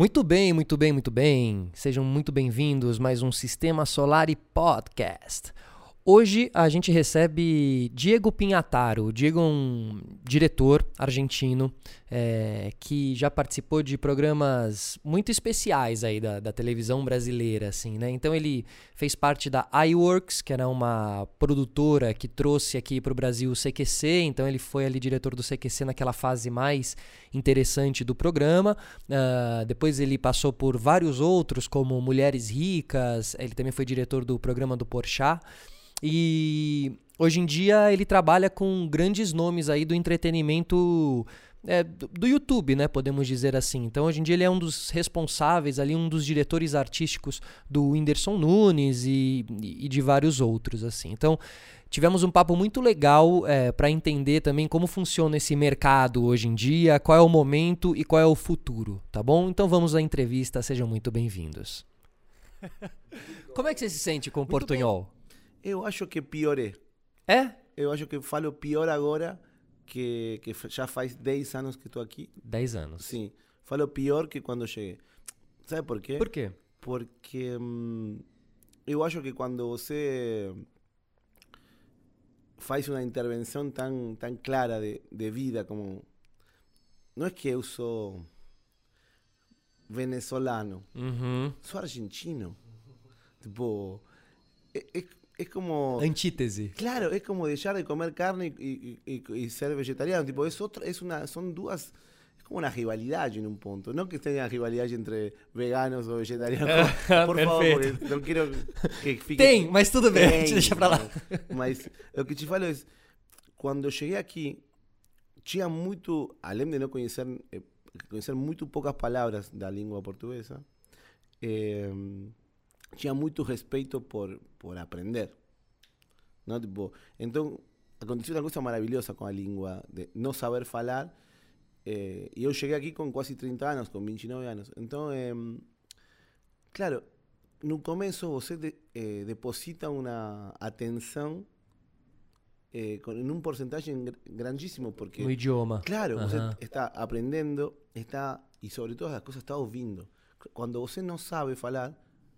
Muito bem, muito bem, muito bem. Sejam muito bem-vindos mais um Sistema Solar e Podcast. Hoje a gente recebe Diego Pinhataro. Diego é um diretor argentino é, que já participou de programas muito especiais aí da, da, televisão brasileira, assim, né? Então ele fez parte da iWorks, que era uma produtora que trouxe aqui para o Brasil o CQC. Então ele foi ali diretor do CQC naquela fase mais interessante do programa. Uh, depois ele passou por vários outros, como Mulheres Ricas. Ele também foi diretor do programa do Porchat. E hoje em dia ele trabalha com grandes nomes aí do entretenimento é, do YouTube, né? Podemos dizer assim. Então hoje em dia ele é um dos responsáveis ali, um dos diretores artísticos do Whindersson Nunes e, e de vários outros, assim. Então tivemos um papo muito legal é, para entender também como funciona esse mercado hoje em dia, qual é o momento e qual é o futuro, tá bom? Então vamos à entrevista, sejam muito bem-vindos. como é que você se sente com o portunhol? Bem. Eu acho que piorei. É? Eu acho que falo pior agora que, que já faz 10 anos que estou aqui. 10 anos? Sim. Falo pior que quando cheguei. Sabe por quê? Por quê? Porque hum, eu acho que quando você faz uma intervenção tão, tão clara de, de vida como... Não é que eu sou venezolano. Uhum. Sou argentino. Tipo... É, é, es como. Antítese. Claro, es como dejar de comer carne y, y, y, ser vegetariano. Tipo, es otra, es una, son dudas. Es como una rivalidad en un punto. No que tenga rivalidad entre veganos o vegetarianos. Por, favor, porque no quiero que fique. Tem, mas tudo bem, Tem, deixa pra lá. Mas lo que te falo es. Quando cheguei aqui, tinha muito. Além de não conhecer, eh, conhecer muito poucas palavras da língua portuguesa. Eh, tinha muito respeito por, por aprender. Não? Tipo, então, aconteceu uma coisa maravilhosa com a língua, de não saber falar. Eh, e eu cheguei aqui com quase 30 anos, com 29 anos. Então, eh, claro, no começo você de, eh, deposita uma atenção eh, com, em um porcentagem grandíssimo, porque... No idioma. Claro, você está aprendendo, está, e sobre todas as coisas está ouvindo. Quando você não sabe falar,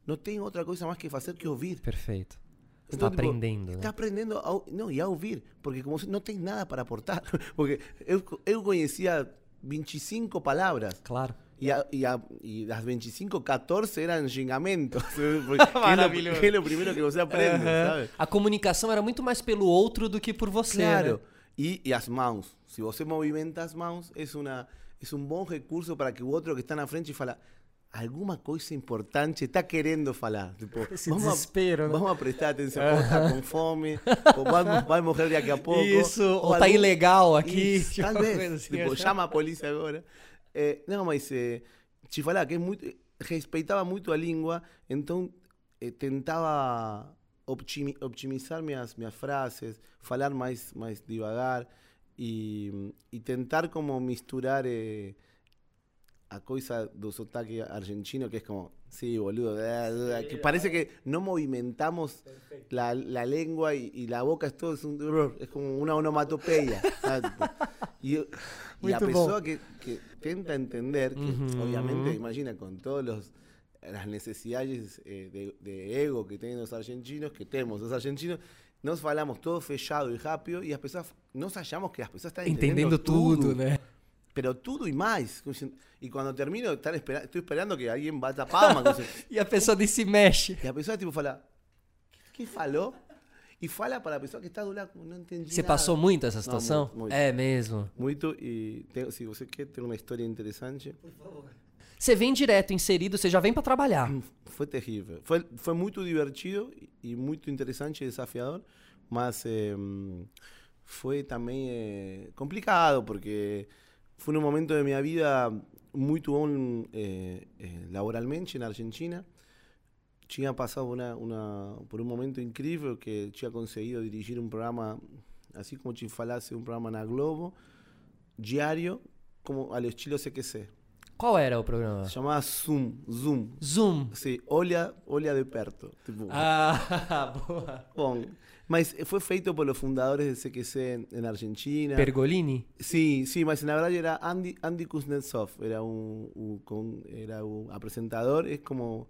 não tem outra coisa mais que fazer que ouvir. Perfeito. Está então, aprendendo. Tipo, Está aprendendo a, não, e a ouvir, porque como não tem nada para aportar. Porque eu, eu conhecia 25 palavras. Claro. E, a, e, a, e das 25, 14 eram xingamentos. Maravilhoso. Que é o primeiro que você aprende, uhum. sabe? A comunicação era muito mais pelo outro do que por você. Claro. Né? E, e as mãos. Se você movimenta as mãos, é, uma, é um bom recurso para que o outro que está na frente fala alguma coisa importante está querendo falar. Tipo, Esse vamos, desespero, a, né? vamos a prestar atenção. Ou está com fome, ou vai, vai, morrer daqui a pouco. Isso, ou, está ilegal aqui. Isso, tipo, talvez. Assim, tipo, chama a polícia agora. É, não, mas é, te falar que é muito, respeitava muito a língua, então é, tentava optimizar minhas, minhas frases, falar mais, mais devagar e, e tentar como misturar... É, a coisa do sotaque argentino que es como, sí, boludo, que parece que no movimentamos la, la, lengua y, y, la boca, es todo, es, un, es como una onomatopeya. y, y, a pesar que, que, tenta entender, que uh -huh. obviamente, imagina, con todos los las necesidades eh, de, de, ego que tienen los argentinos, que tenemos los argentinos, nos falamos todo fechado y rápido y las personas, nos hallamos que las personas están entendiendo, entendiendo tudo, tudo, né? Pero todo y más. Y cuando termino, estar estoy esperando que alguien vaya a palma. e a pessoa nem se mexe. E a pessoa tipo fala, que falou? E fala para a pessoa que está do lado, não entendi Você nada. passou muito essa situação? Não, muito, muito. É mesmo? Muito, e tem, se você quer ter uma história interessante... Por favor. Você vem direto, inserido, você já vem para trabalhar. Foi terrível. Foi, foi muito divertido e muito interessante e desafiador, mas eh, foi também eh, complicado, porque fue un momento de mi vida muy bom eh, eh, laboralmente en Argentina. Tinha pasado una, una, por un momento increíble que tinha conseguido dirigir un programa, así como te falasse, un programa na Globo, diario, como al estilo CQC. Qual era o programa? Se chamava Zoom. Zoom. Zoom. Sim, olha, olha de perto. Tipo, Ah, boa. bom. Mas foi feito por los fundadores de CQC en Argentina. Pergolini? Sí, sí, mas na verdade era Andy, Andy Kuznetsov, era un- con- era un apresentador, es como,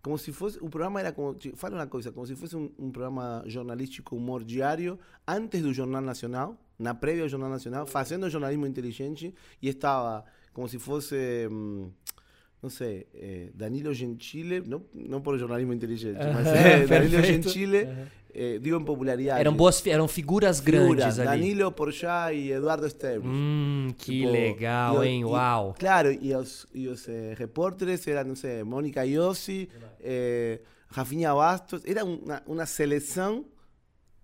como si fosse, o programa era como, te falo uma coisa, como se fosse um, um programa jornalístico humor diário, antes do Jornal Nacional, na prévia ao Jornal Nacional, fazendo jornalismo inteligente, e estava como se fosse, hum, não sei, eh, Danilo Gentile, não, não por jornalismo inteligente, mas eh, Danilo. Gentile, eh, digo em popularidade. Eram boas, eram figuras grandes Figuras, ali. Danilo Porchat e Eduardo Esteves. Hum, que Tipo, legal, e- hein? e- Uau. Claro, y los, y los eh, repórteres eran, no sé, Mónica Iossi, eh, Rafinha Bastos. Era una, una selección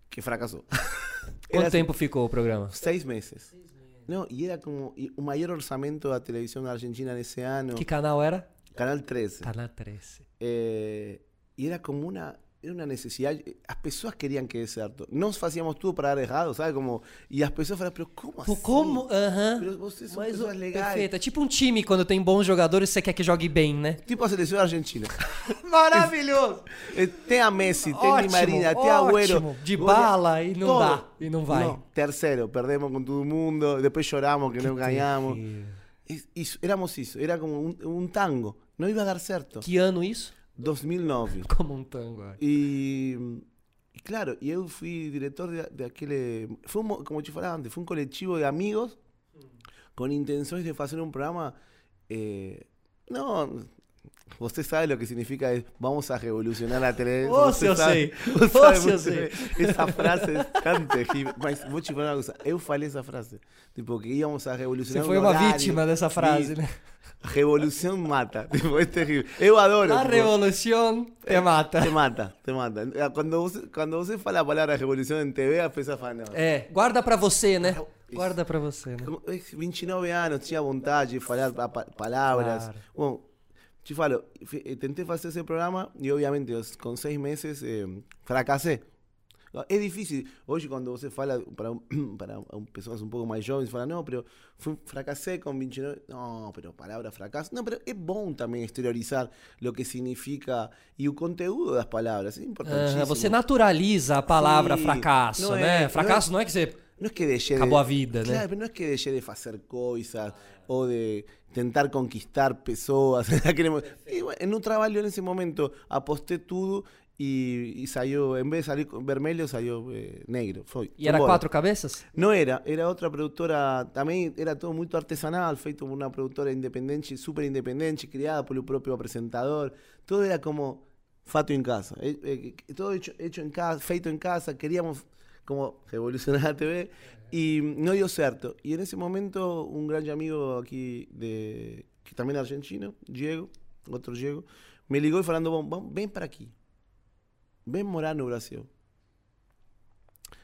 que fracasó. Quanto Era tempo ficou o programa? Seis meses. No, y era como un mayor orçamento da televisión argentina en ese año. Que canal era? Canal 13. Canal 13. Eh, y era como una, era una necesidade. As pessoas queriam que dê certo. Nós fazíamos tudo para dar errado, sabe? Como, e as pessoas falavam, pero como assim? como? Aham. Pero vocês são Mas pessoas legais. perfeito. É tipo um time quando tem bons jogadores você quer que jogue bem, né? Tipo a seleção argentina. Maravilhoso! Tem a Messi, tem Ótimo, Marina, tem a Agüero. De bala e não todo. dá. E não vai. Não, terceiro, perdemos com todo mundo, depois choramos que, não ganhamos. isso, éramos isso, era como um, um tango. Não ia dar certo. Que ano isso? 2009. Como um tango. E, e claro, e eu fui diretor de, de aquele. Foi um, mo- como te falava antes, foi um coletivo de amigos com intenções de fazer um programa. eh, não. Você sabe o que significa es, vamos a revolucionar a televisão. Você se eu sei. você se eu sei. Essa frase é tão terrível. Mas vou te falar uma coisa. Eu falei essa frase. Tipo, que íamos a Você revolucionar foi o uma horário. vítima dessa frase, né? Revolução mata. Tipo, é terrível. Eu adoro. A tipo, revolução te mata. te mata, te mata. Eh, Quando você, quando você fala a palavra revolução em TV, a pessoa fala, não. É, guarda pra você, né? Guarda pra você, né? Como, eh, 29 anos, tinha vontade de falar pa- pa- palavras. Claro. Bom, te falo, fi- eh, fazer esse programa e, obviamente, com seis meses eh, fracassei. É difícil. Hoje, quando você fala para, para pessoas um pouco mais jovens, fala, não, pero fui, fracassei com 29. Não, pero palavra fracasso. Não, pero é bom também exteriorizar o que significa e o conteúdo das palavras. É importantíssimo. Aham, você naturaliza a palavra Sim, fracasso, é- né? não fracasso é- não é que você. No es que deixe de... Acabou a vida? Claro, pero no es que deixe de fazer coisas ou de tentar conquistar pessoas. naquele mo- E, bueno, no trabalho nesse momento apostei tudo e, e saiu, em vez de sair com vermelho, saiu eh, negro. Foi. E Foi era embora. quatro cabeças? Não era, era outra produtora, também era todo muito artesanal, feito por uma produtora independente, super independente, criada pelo próprio apresentador. Todo era como fato em casa. Eh, eh, todo hecho, hecho en casa, feito em casa. Queríamos como revolucionar a TV y no dio certo. Y en ese momento un gran amigo aquí, de, que también es argentino, Diego, otro Diego, me ligó y falando, "Bom, vamos, ven para aqui. Ven morar no Brasil.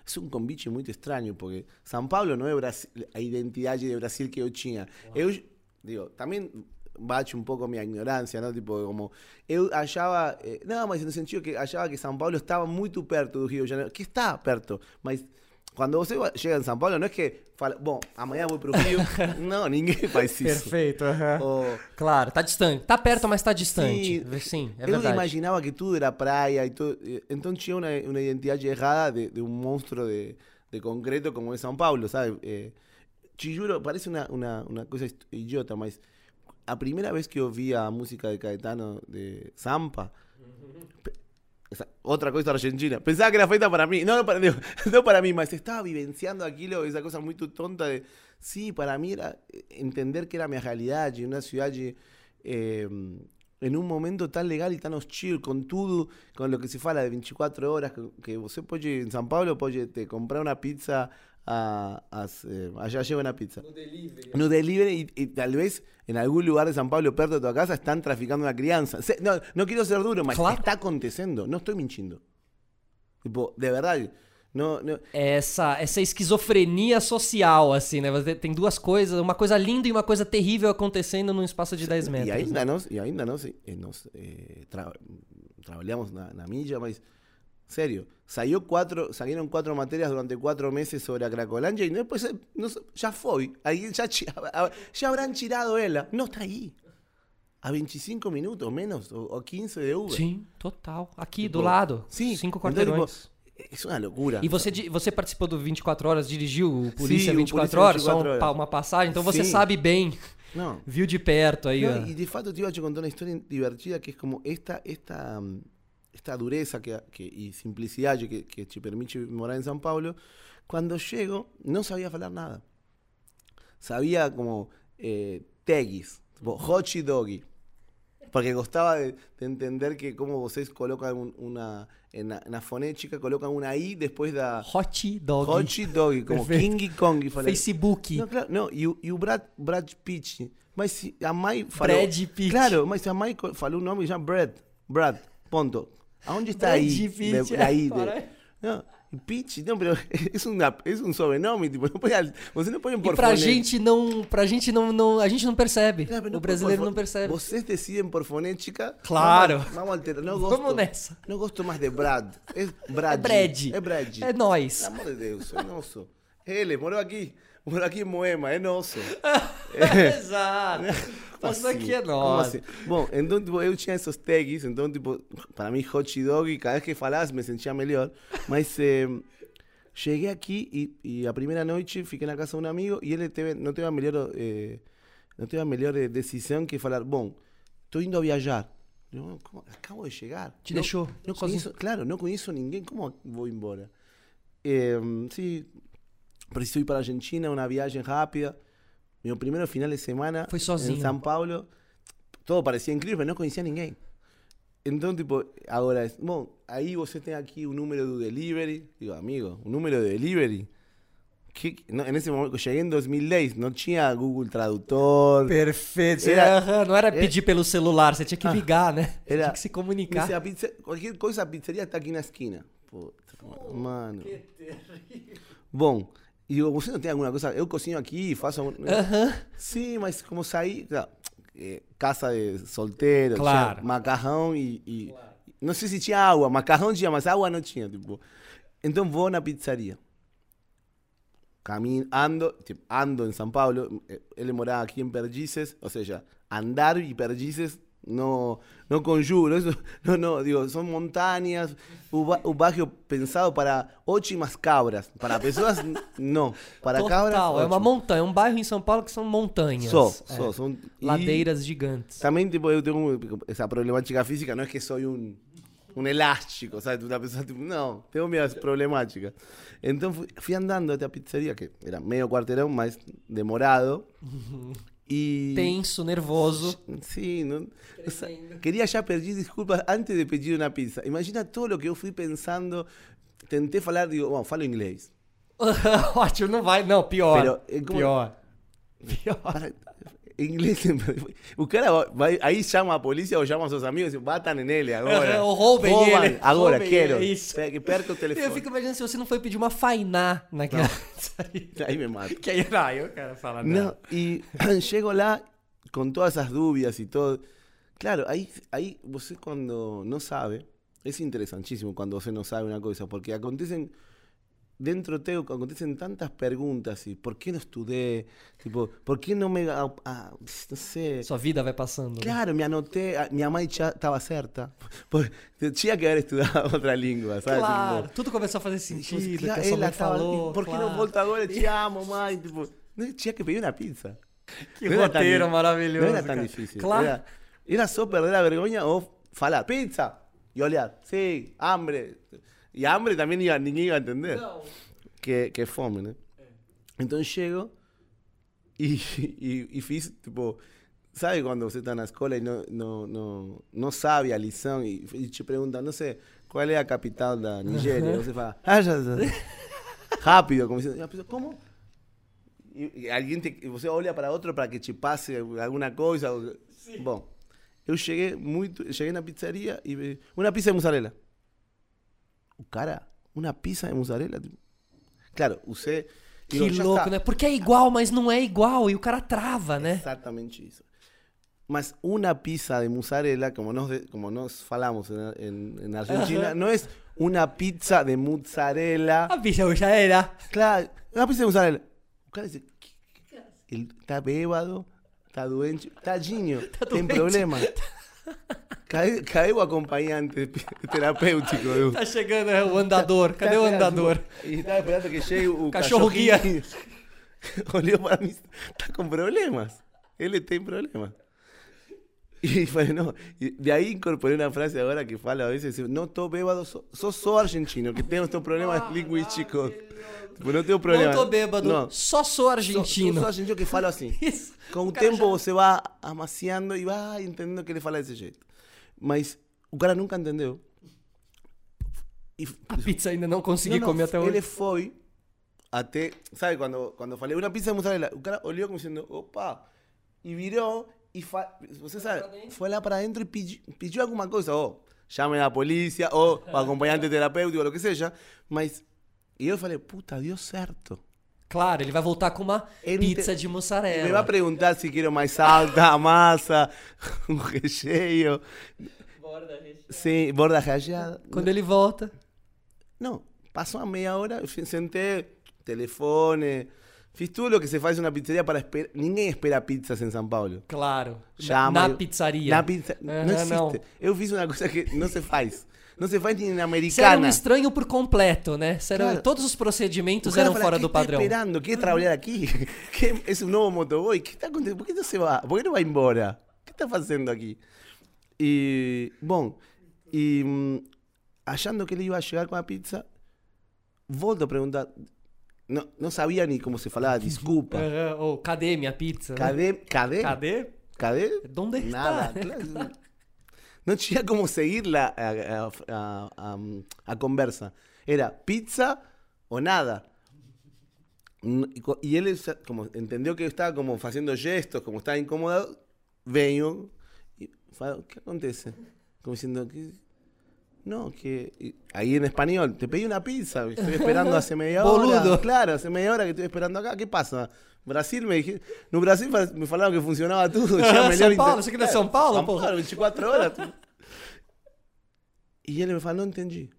É um convite muito estranho, porque São Paulo não é Brasil, a identidade de Brasil que eu tinha. Eu, digo, também bate um pouco a minha ignorância, não? Tipo, como, eu achava, eh, não, mas no sentido que achava que São Paulo estava muito perto do Rio de Janeiro, que está perto, mas quando você chega em São Paulo, não é que fala, bom, amanhã vou para o Rio. não, ninguém faz isso. Perfeito, Claro, tá distante. Tá perto, mas tá distante. Sim, Sim, é eu verdade. imaginava que tudo era praia e tudo. Então tinha uma, uma identidade errada de, de um monstro de, de concreto como é São Paulo, sabe? Eh, te juro, parece uma, uma, uma coisa idiota, mas a primeira vez que eu vi a música de Caetano de Zampa. Otra cosa argentina. Pensaba que era feita para mí. No, no para, digo, no para mí, mas estaba vivenciando aquilo, esa cosa muy tonta de. Sí, para mí era eh, entender que era mi realidad una ciudad eh, en un momento tan legal y tan hostil, con todo, con lo que se fala de 24 horas, que, que você pode, en San Pablo, pode te comprar una pizza a, a- eh, allá lleva una pizza. No delivery y, y tal vez en algún lugar de San Pablo, perto de tu casa, están traficando una crianza. Se- no, no quiero ser duro, mas Claro. está acontecendo. No estoy mintiendo. Tipo, de verdad. No, no, Essa, essa esquizofrenia social, assim, né? Você tem duas coisas, uma coisa linda e uma coisa terrível acontecendo num espaço de 10 metros. y né? ainda nos, y ainda nos, eh, nos eh, tra- trabajamos na, na mídia, mas Serio. Salió cuatro, salieron cuatro materias durante cuatro meses sobre a Cracolandia y después no, ya fue. Ahí ya, ya habrán tirado ela. No está ahí. A 25 minutos menos o, 15 de Uber. Sim, total. Aqui do lado. Sim. Cinco quarteirões. Isso é uma loucura. E você, você participou do 24 Horas, dirigiu o Polícia Sim, 24 Horas, 24 horas. só uma passagem, então você Sim. sabe bem. Não. Viu de perto aí. Não, e de fato te iba a te contar uma história divertida que é como esta, esta esta dureza que, y simplicidad que, que te permite morar en San Pablo, cuando llego no sabía hablar nada. Sabía como eh, teguis, hochi doggy. Porque costaba de, entender que como vocês colocan una, en la, fonética, colocan una I después da... Hochi doggy. Hochi doggy, como Kingy Kongi. Facebook. No, claro, no, e, e o Brad, Brad Pitt. Mas a mãe falou... Brad Pitt. Claro, mas a mãe falou o nome já Brad. Brad, ponto. Aonde está ahí? De, ahí de, não, Pitch, não, isso, isso é um sobrenome, tipo, não põe, você não põe um por pra gente não, pra gente não, não, a gente não percebe. Não, não, o brasileiro por, não percebe. Vocês decidem por fonética. Claro. Vamos, vamos alterar. Não gosto, vamos nessa. Não gosto mais de Brad. É Brad. É Brad. É Brad. É nós. Pelo amor de Deus, é nosso. Ele morou aqui. Morou aqui em Moema, é nosso. Exato. Isso aqui é nosso. Assim? Bom, então tipo, eu tinha esses tags, então tipo, para mim hot dog, cada vez que falasse me sentia melhor. Mas eh, cheguei aqui e, e, a primeira noite fiquei na casa de um amigo e ele teve, não teve a melhor, eh, não teve a melhor eh, decisão que falar, bom, estou indo a viajar. Eu, acabo de chegar. Te não, deixou? Não conheço, claro, não conheço ninguém, como vou embora? Eh, sim, preciso ir para a Argentina, uma viagem rápida. Meu primeiro final de semana sozinho. em São Paulo. Todo parecia incrível, mas não conhecia ninguém. Então, tipo, agora, bom, aí você tem aqui o número do delivery. Digo, amigo, o número de delivery. No, en ese momento, cheguei em 2010, não tinha Google Tradutor. Perfeito. Era, não era pedir era, pelo celular, você tinha que ligar, né? Era, tinha que se comunicar. Dice, pizza, qualquer coisa, a pizzeria está aqui na esquina. Puta, oh, mano. Que terrível. Bom, e digo, você não tem alguma coisa? Eu cozinho aqui, faço. Sim, mas como sair. É, casa de solteiro, claro. macarrão e. e claro. Não sei se tinha água, macarrão tinha, mas água não tinha. Tipo. Então vou na pizzaria. Caminho, ando, tipo, ando em São Paulo. Ele morava aqui em Perdizes, ou seja, andar e Perdizes no, no conjuro, eso, no, no, digo, son montañas, un barrio pensado para ótimas cabras, para pessoas, não, para Total, cabras. é uma montanha, é um bairro em São Paulo que são montanhas. Só, é, só, são ladeiras gigantes. Também, tipo, eu tenho essa problemática física, não é que sou um, um elástico, sabe? Uma pessoa, tipo, não, tenho minhas problemáticas. Então fui, fui andando até a pizzeria, que era meio quarteirão, mas demorado. E... Tenso, nervoso. Sim, não... queria já pedir desculpas antes de pedir uma pizza. Imagina todo o que eu fui pensando. Tentei falar, digo, bom, falo inglês. Ótimo, não vai, não, pior. Pero, é como... Pior. Pior. Para, inglês. O cara vai, aí chama a polícia ou chama seus amigos e batam nele agora. Ou roubem ele. Agora, roubem quero. Isso. Perca o telefone. Eu fico imaginando se você não foi pedir uma fainá naquela. aí me mata. Que aí, não, eu quero falar não. não. E chego lá com todas as dúvidas e todo. Claro, aí, aí você quando não sabe, é interessantíssimo quando você não sabe uma coisa, porque acontecem dentro teu acontecen tantas preguntas y por qué no estudié, tipo, por qué no me, ah, ah, no sé. Sua vida vai passando. Claro, me anoté, ah, minha mãe estava certa, tinha que haber estudado outra língua, sabe? Claro, tipo, tudo começou a fazer sentido, claro, que a sua falou. Por que claro. não volta agora? Te amo, mãe, tipo, tinha que pedir uma pizza. Que não roteiro maravilhoso. Não era tão difícil. Claro. Era, era só perder a vergonha ou falar pizza e olhar, sim, hambre. E hambre também ia, ninguém ia entender. Não. Que, que fome, né? É. Então chego e, e, e fiz, tipo, sabe quando você está na escola e não, não, não, não sabe a lição e, e te pergunta, não sei, qual é a capital da Nigéria? Você fala, rápido, como se, como? E, e alguém te, você olha para outro para que te passe alguma coisa. Sim. Bom, eu cheguei muito, cheguei na pizzaria e uma pizza de mussarela. O cara, uma pizza de mussarela. Claro, você. Que louco, está. né? Porque é igual, mas não é igual. E o cara trava, né? Exatamente isso. Mas uma pizza de mussarela, como nós, como nós falamos em Argentina, não é una pizza de mozzarella. A pizza de mozzarella. Claro, una pizza de mozzarella. O cara dice, ¿qué, qué hace? Ele tá bêbado, tá doente, tadinho, tem doente. problema. Cadê, cadê o acompanhante terapêutico? Eu, Tá chegando é, o andador. Cadê o andador? E estava esperando que chegue o Cachorro guia. Olhou para mim, tá com problemas. Ele tem problemas. E falei, não. E de aí incorporei uma frase agora que fala a vezes, não tô bêbado, sou, sou só argentino, que tenho estes problemas linguísticos. Tipo, não tenho problema. Não tô bêbado, Não. só sou Sou, argentino. sou só argentino que falo assim. Isso. Com o cara tempo você vai amaciando e vai entendendo que ele fala desse jeito. Mas o cara nunca entendeu. E A pizza ainda não consegui Não, não, comer até hoje. Ele foi até. Sabe, quando, quando falei uma pizza de mussarela, o cara olhou como dizendo, opa, e virou e fa... você sabe, foi lá para dentro e pediu, pediu alguma coisa, ou chame a polícia, ou o acompanhante terapêutico, o que seja, mas. E eu falei, puta, deu certo. Claro, ele vai voltar com uma Ele pizza te- de Me vai mussarela. perguntar se quero mais alta, a massa, um recheio, sim, borda recheada. Quando ele volta. Não, passou uma meia hora, eu sentei, telefone, fiz tudo o que se faz em uma pizzeria para esperar. Ninguém espera pizzas em São Paulo. Claro. Chama- na pizzaria. Na pizza. Aham, não existe. não. Eu fiz uma coisa que não se faz. Não se faz nem na Você era um americana. estranho por completo, né? Você era- Claro. Todos os procedimentos eram fala, fora "¿Qué do está padrão. esperando? ¿Quer trabalhar aqui? Um novo motoboy? que está acontecendo? Por que se vai? Por que não vai embora? O que está fazendo aqui? E, bom, e hum, achando que ele ia chegar com a pizza, volto a perguntar. Não, não sabia nem como se falava, desculpa. Ou, cadê minha pizza? Cadê? Cadê? Cadê? Cadê? Onde está? Nada. claro. Não tinha como seguir la, a, a, a, a, conversa. Era pizza o nada. E ele sa- como entendeu que eu estava como fazendo gestos, como estava incomodado, e fala, ¿qué acontece? Como diciendo que no, que y ahí en español, te pedí una pizza, estoy esperando hace media hora. Boludo. Claro, hace media hora que estoy esperando acá, ¿qué pasa? Brasil me dije, no Brasil me falaram que funcionaba tudo, já melhor São Paulo, você que é São Paulo, São? Paulo, 24 horas. E ele me falou, não entendi.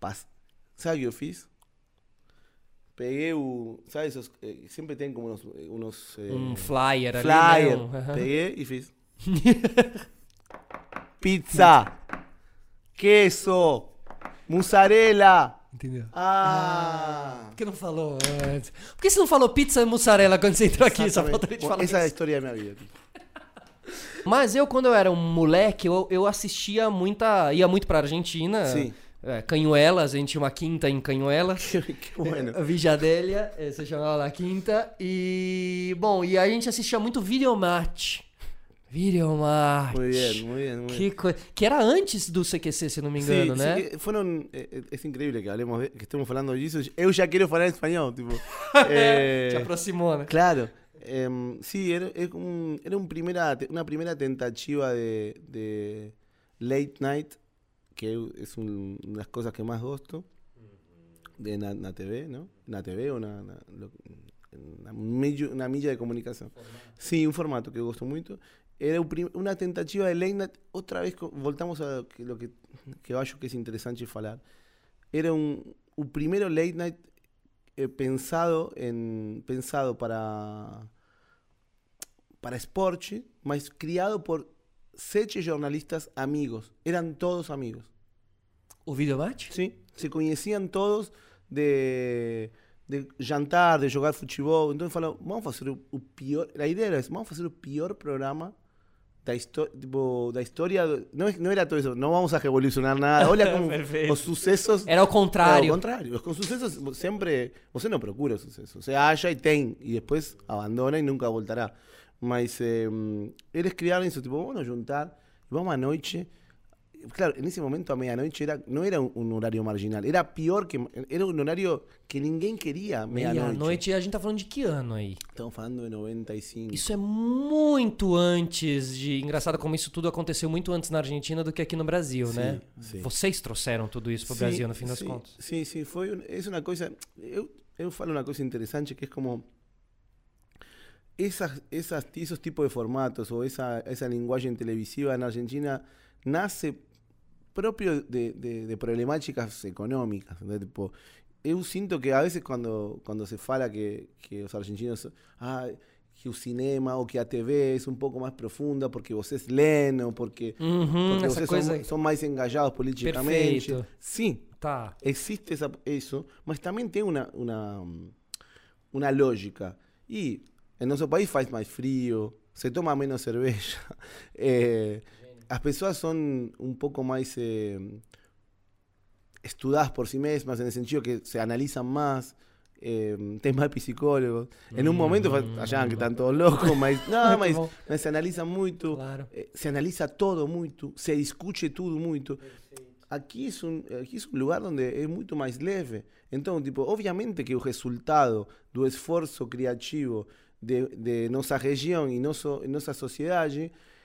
Pas- Sabe o que eu fiz? Peguei o. Sabe, esos, eh, sempre tem como uns. uns eh, Um flyer ali, flyer. Um- aham. Peguei e fiz. Pizza. Queso. Mussarela. Entendeu? Ah. Por que não falou antes? Por que você não falou pizza e mussarela quando você entrou aqui? Só falta a gente falar Essa é a isso. história da minha vida. Mas eu, quando eu era um moleque, eu, eu assistia muita... Ia muito pra Argentina. Sim. É, Canhuelas, a gente tinha uma quinta em Canhuelas. Que, bueno. A Vijadélia, eh, se chamava lá Quinta. E, bom, e a gente assistia muito Videomatch. Videomatch. Muy bien, muy bien, muy bien. Que, era antes do CQC, se não me engano, Sí, né? sí, eh, eh, es increíble que hablemos, de- que estemos hablando de eso. Eu ya quiero hablar español, tipo. eh, Te aproximou, né? Claro. em, sí, era, un- era un primera, te- una primera tentativa de, de late night, que una de las cosas que más gusto, de na, na TV, ¿no? Na TV o na, na- lo- una milla de comunicación. Sí, un formato que gosto muito. Era una tentativa de late night, outra vez voltamos a lo que, que, eu acho que es interesante falar. Era un, un primero late night eh, pensado en pensado para para Sporche, mas criado por sete jornalistas amigos. Eran todos amigos. O Videomatch? ¿sí? Se conheciam todos de, de jantar, de jogar futebol. Então falaram, vamos fazer o, o pior. A ideia era essa, vamos fazer o pior programa da, histó tipo, da Não, é- não era todo isso, não vamos a revolucionar nada. Olha como os sucessos. Era o contrário. ao contrário. Com sucessos, sempre. Você não procura sucesso. Você acha e tem. E depois abandona e nunca voltará. Mas eh, eles criaram isso. Tipo, vamos juntar. Vamos à noite. Claro, en ese momento a medianoche era, no era un, horario marginal. Era pior que. Era un horario que ninguém queria medianoche. Meia-noite, a gente tá falando de que ano aí? Estamos falando de 95. Isso é muito antes de. Engraçado como isso tudo aconteceu muito antes na Argentina do que aqui no Brasil, Sim, né? sim. Vocês trouxeram tudo isso pro Sí, Brasil, no fim das contas. Sí, sí, foi un- es una cosa, eu, eu falo una cosa interesante que es como esas, esas, esos tipos de formatos o esa, esa lenguaje televisiva en Argentina nace propio de, de, de problemáticas económicas. ¿entendés? Tipo, eu sinto que a veces cuando, cuando se fala que, que os argentinos, ah, que o cinema ou que a TV é um pouco mais profunda porque vocês leem ou porque, Uhum, porque vocês coisa- são, são mais engajados politicamente. Perfeito. Sim, Tá. existe esa- eso, mas também tem uma, uma, uma lógica. E em nosso país faz mais frio, se toma menos cerveja, eh, as pessoas são um pouco mais eh, estudadas por si mesmas, en el sentido que se analizan más. Eh, tem mais psicólogos. Em um momento fa- achavam que estão todos loucos, mas não, mas, mas se analisa muito, Claro. eh, se analisa todo muito, se discute tudo muito. Aqui é, um, aqui é um lugar onde é muito mais leve. Então, tipo, obviamente que o resultado do esforço criativo de, de nossa região e nosso, e nossa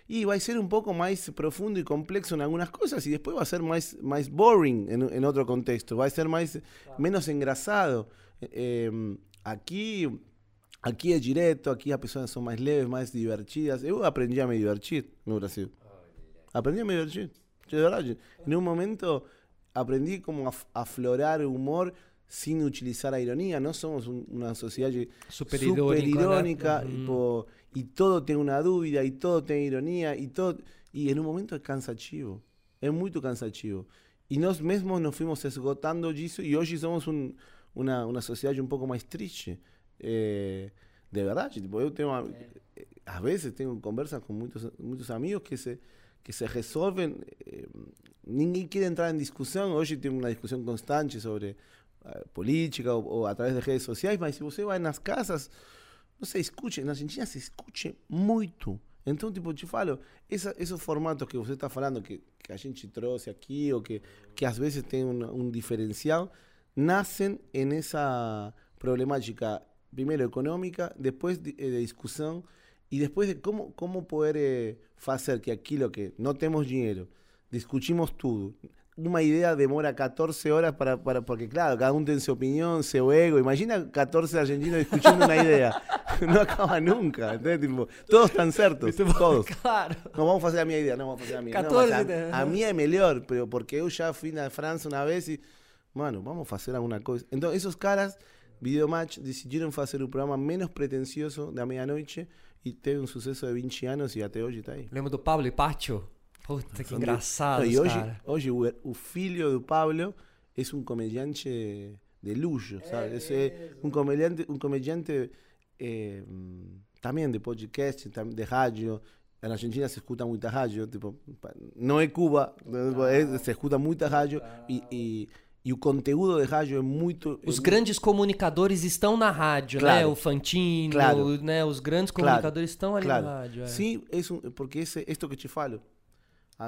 sociedade e vai ser um pouco mais profundo e complexo em algumas coisas e depois vai ser mais, mais boring em, em outro contexto, vai ser mais menos engraçado. Eh, aqui Aqui é direto, aqui as pessoas são mais leves, mais divertidas. Eu aprendi a me divertir no Brasil. Aprendi a me divertir. De verdade. Em um momento aprendi como a f- aflorar o humor sem utilizar a ironia. Nós somos um- uma sociedade Super super irônica, né? irônica Uhum. tipo, e todo tem uma dúvida, e todo tem ironia, e todo. E em um momento é cansativo. É muito cansativo. E nós mesmos nos fomos esgotando disso, e hoje somos um, uma, uma sociedade um pouco mais triste. Eh, de verdade. Tipo, eu tenho. uma- eh, Às vezes tenho conversas com muitos, muitos amigos que se, que se resolvem. eh, ninguém quer entrar em discussão. Hoje tem uma discussão constante sobre eh, política ou, ou através de redes sociais, mas se você vai nas casas, se escute. Na Argentina se escute muito. Então, tipo, te falo, essa, formatos que você está falando, que, que a gente trouxe aqui, ou que, que às vezes tem um, um diferencial, nascem nessa problemática, primeiro econômica, depois de, eh, de discussão, e depois de como, como poder eh, fazer que aquilo que não temos dinheiro, discutimos tudo. Uma ideia demora 14 horas para, para porque claro, cada um tem sua opinião, seu ego. Imagina 14 argentinos discutindo uma ideia. Não acaba nunca. entende? Tipo, todos estão certos, todos. Claro. Não vamos fazer a minha ideia, não vamos fazer a minha. Não, 14 mas ideias. a, a minha é melhor, pero porque eu já fui na França uma vez e, mano, vamos fazer alguma coisa. Então, esses caras, Videomatch, decidiram fazer o programa menos pretencioso da meia-noite e teve um sucesso de 20 anos e até hoje está aí. Lembra do Pablo e Pátio? Puta, que engraçado, e hoje, cara. hoje o, o filho do Pablo é um comediante de luxo, sabe? É um comediante, um comediante eh, também de podcast, de rádio. Na Argentina se escuta muita rádio, tipo, não é Cuba, é- se escuta muita rádio e, e, e o conteúdo de rádio é muito. Os é grandes comunicadores estão na rádio, né? Claro. O Fantino, Claro. né? Os grandes Claro, comunicadores estão ali claro. na rádio. é. Sim, é um, porque esse, isto que te falo.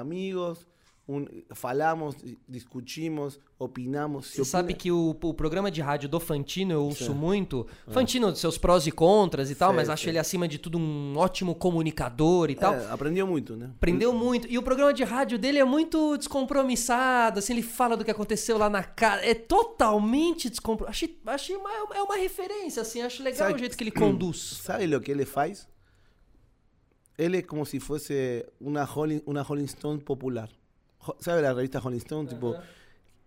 Amigos, um, falamos, discutimos, opinamos. Você sabe opina- que o, o programa de rádio do Fantino eu ouço muito. Fantino, seus prós e contras e tal, mas acho ele acima de tudo um ótimo comunicador e tal. É, aprendeu muito, né? Aprendeu muito. E o programa de rádio dele é muito descompromissado, assim, ele fala do que aconteceu lá na casa. É totalmente descompromissado. Achei, achei uma, é uma referência, assim, acho legal Sabe- o jeito que ele conduz. Sabe o que ele faz? Ele é como se fosse uma Rolling, uma Rolling Stone popular. ¿Sabe a revista Rolling Stone? Tipo,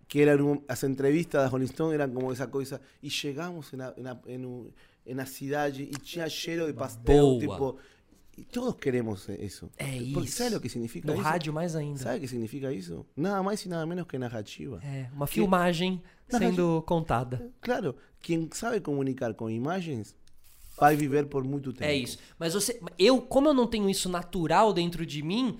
que eran las entrevistas da Rolling Stone eran como esa cosa. Y llegamos en la, en la, en un- en la cidade y tinha cheiro de pastel. Boa. Tipo, y todos queremos eso. É Porque isso. sabe o que significa No isso? rádio mais ainda. ¿Sabe o que significa isso? Nada mais e nada menos que narrativa. É, uma filmagem sendo contada. Claro, quem sabe comunicar com imagens vai viver por muito tempo. É isso. Mas você, eu, como eu não tenho isso natural dentro de mim,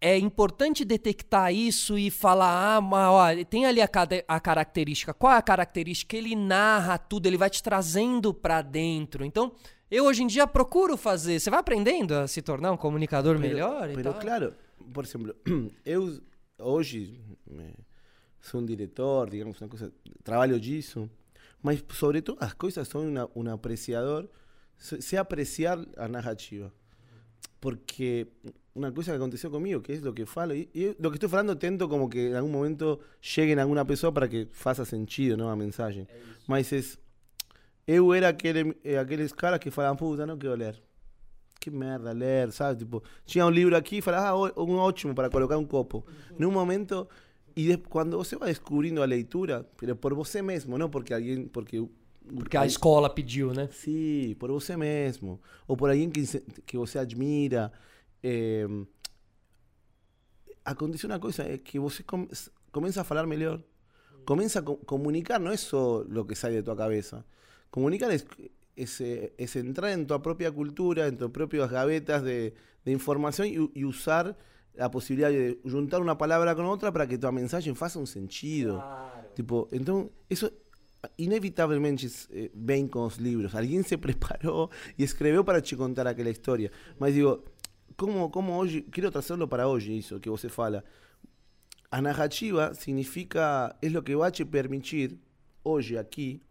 é importante detectar isso e falar, ah, mas, ó, tem ali a, a característica. Qual é a característica? Ele narra tudo, ele vai te trazendo pra dentro. Então, eu hoje em dia procuro fazer. Você vai aprendendo a se tornar um comunicador melhor e Pero claro, por exemplo, eu hoje eh, sou um diretor, digamos, uma coisa, trabalho disso, mas sobre todas as coisas sou uma, um apreciador, se- sei apreciar a narrativa. Porque una cosa que aconteció conmigo, que es lo que falo, y, y lo que estoy falando tento como que en algún momento llegue en alguna pessoa para que faça sentido, ¿no? A mensagem. Mas es, eu era aquele, eh, aqueles caras que falam, puta, não quero ler. que merda, ler, ¿sabes? Tipo, tinha um livro aqui e falava, ah, um ótimo para colocar um copo. Num momento, e quando você vai descobrindo a leitura, por você mesmo, não porque alguém, porque porque a escola pediu, né? Sim, por você mesmo. Ou por alguém que, que você admira. É, acontece uma coisa, é que você come, começa a falar melhor. Começa a comunicar, não é só o que sai de tua cabeça. Comunicar es, es, es, entrar en tu propia cultura, en tus propias gavetas de, de información y, y, usar la posibilidad de juntar una palabra con otra para que tu mensaje faça un sentido. Claro. Tipo, entonces, eso inevitavelmente eh, ven con los libros. Alguien se preparó y escribió para te contar aquella historia. Mas digo, como, como hoje, quiero trazarlo para hoy, eso que você fala. A narrativa significa, es lo que va a te permitir, hoy, aquí,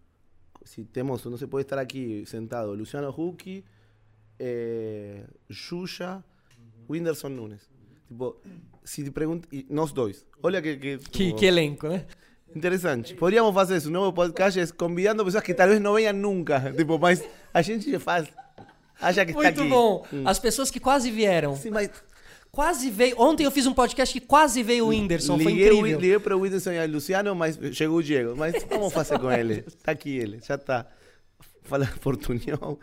si tenemos, no se puede estar aquí sentado, Luciano Hucki, eh, Yuya, Winderson Nunes. Tipo, si te pregunto, y nos dois. Olha que... Que, que, que elenco, né? Interessante. Podríamos fazer isso, um novo podcast convidando pessoas que talvez não venham nunca. Tipo, mas a gente faz. Acha que Muito está aqui. Muito bom. Hum. As pessoas que quase vieram. Sim, mas Quase veio. Ontem eu fiz um podcast que quase veiro o Whindersson. Foi incrível. Liguei para o Whindersson e a Luciano, mas chegou o Diego. Mas como fazer com ele? Está aqui ele, já está. Fala portunhol.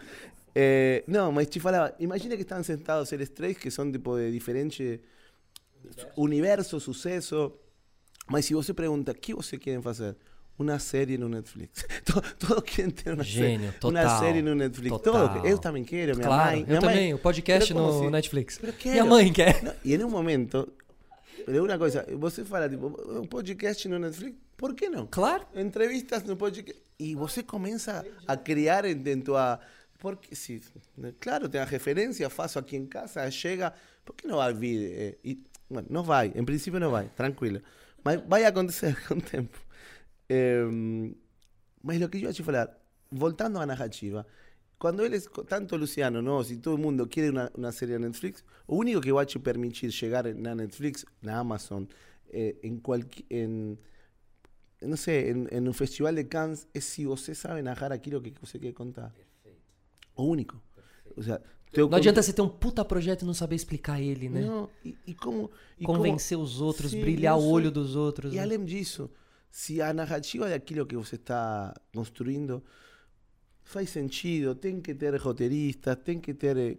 É, não, mas te falava, imagina que estão sentados eles três, que são tipo de diferente universo, sucesso. Mas se você pergunta, o que você querem fazer? Una serie no Netflix. todo, todo quieren tener una, Gênio, serie, total, una serie no Netflix. Total. Todo, eu também quero, minha claro, mãe. Eu minha também, mãe, o podcast no Netflix. Minha mãe quer. E em um momento, é uma coisa, você fala, tipo, um podcast no Netflix, por que não? Claro. Entrevistas no podcast. E você começa a criar em, em tua. Porque, se, claro, tem a referência, faço aqui em casa, chega. Por que não vai vir? Eh, e, bueno, não vai, em princípio não vai, tranquilo. Vai acontecer com o tempo. Eh, mas lo que yo iba a falar, voltando a narrativa, cuando él es tanto Luciano, ¿no? Si todo el mundo quiere una, una serie de Netflix, lo único que va a permitir llegar a Netflix, a Amazon, eh, en cualquier. En, no sé, en, en, un festival de Cannes, es si usted sabe narrar aquilo que você quer contar. Único. Perfeito. O sea, não adianta você ter um puta projeto e não saber explicar ele, né? Não, e, e como. E Convencer como, os outros, sim, brilhar o olho dos outros. E né? além disso, se a narrativa daquilo que você está construindo faz sentido, tem que ter roteiristas, tem que ter.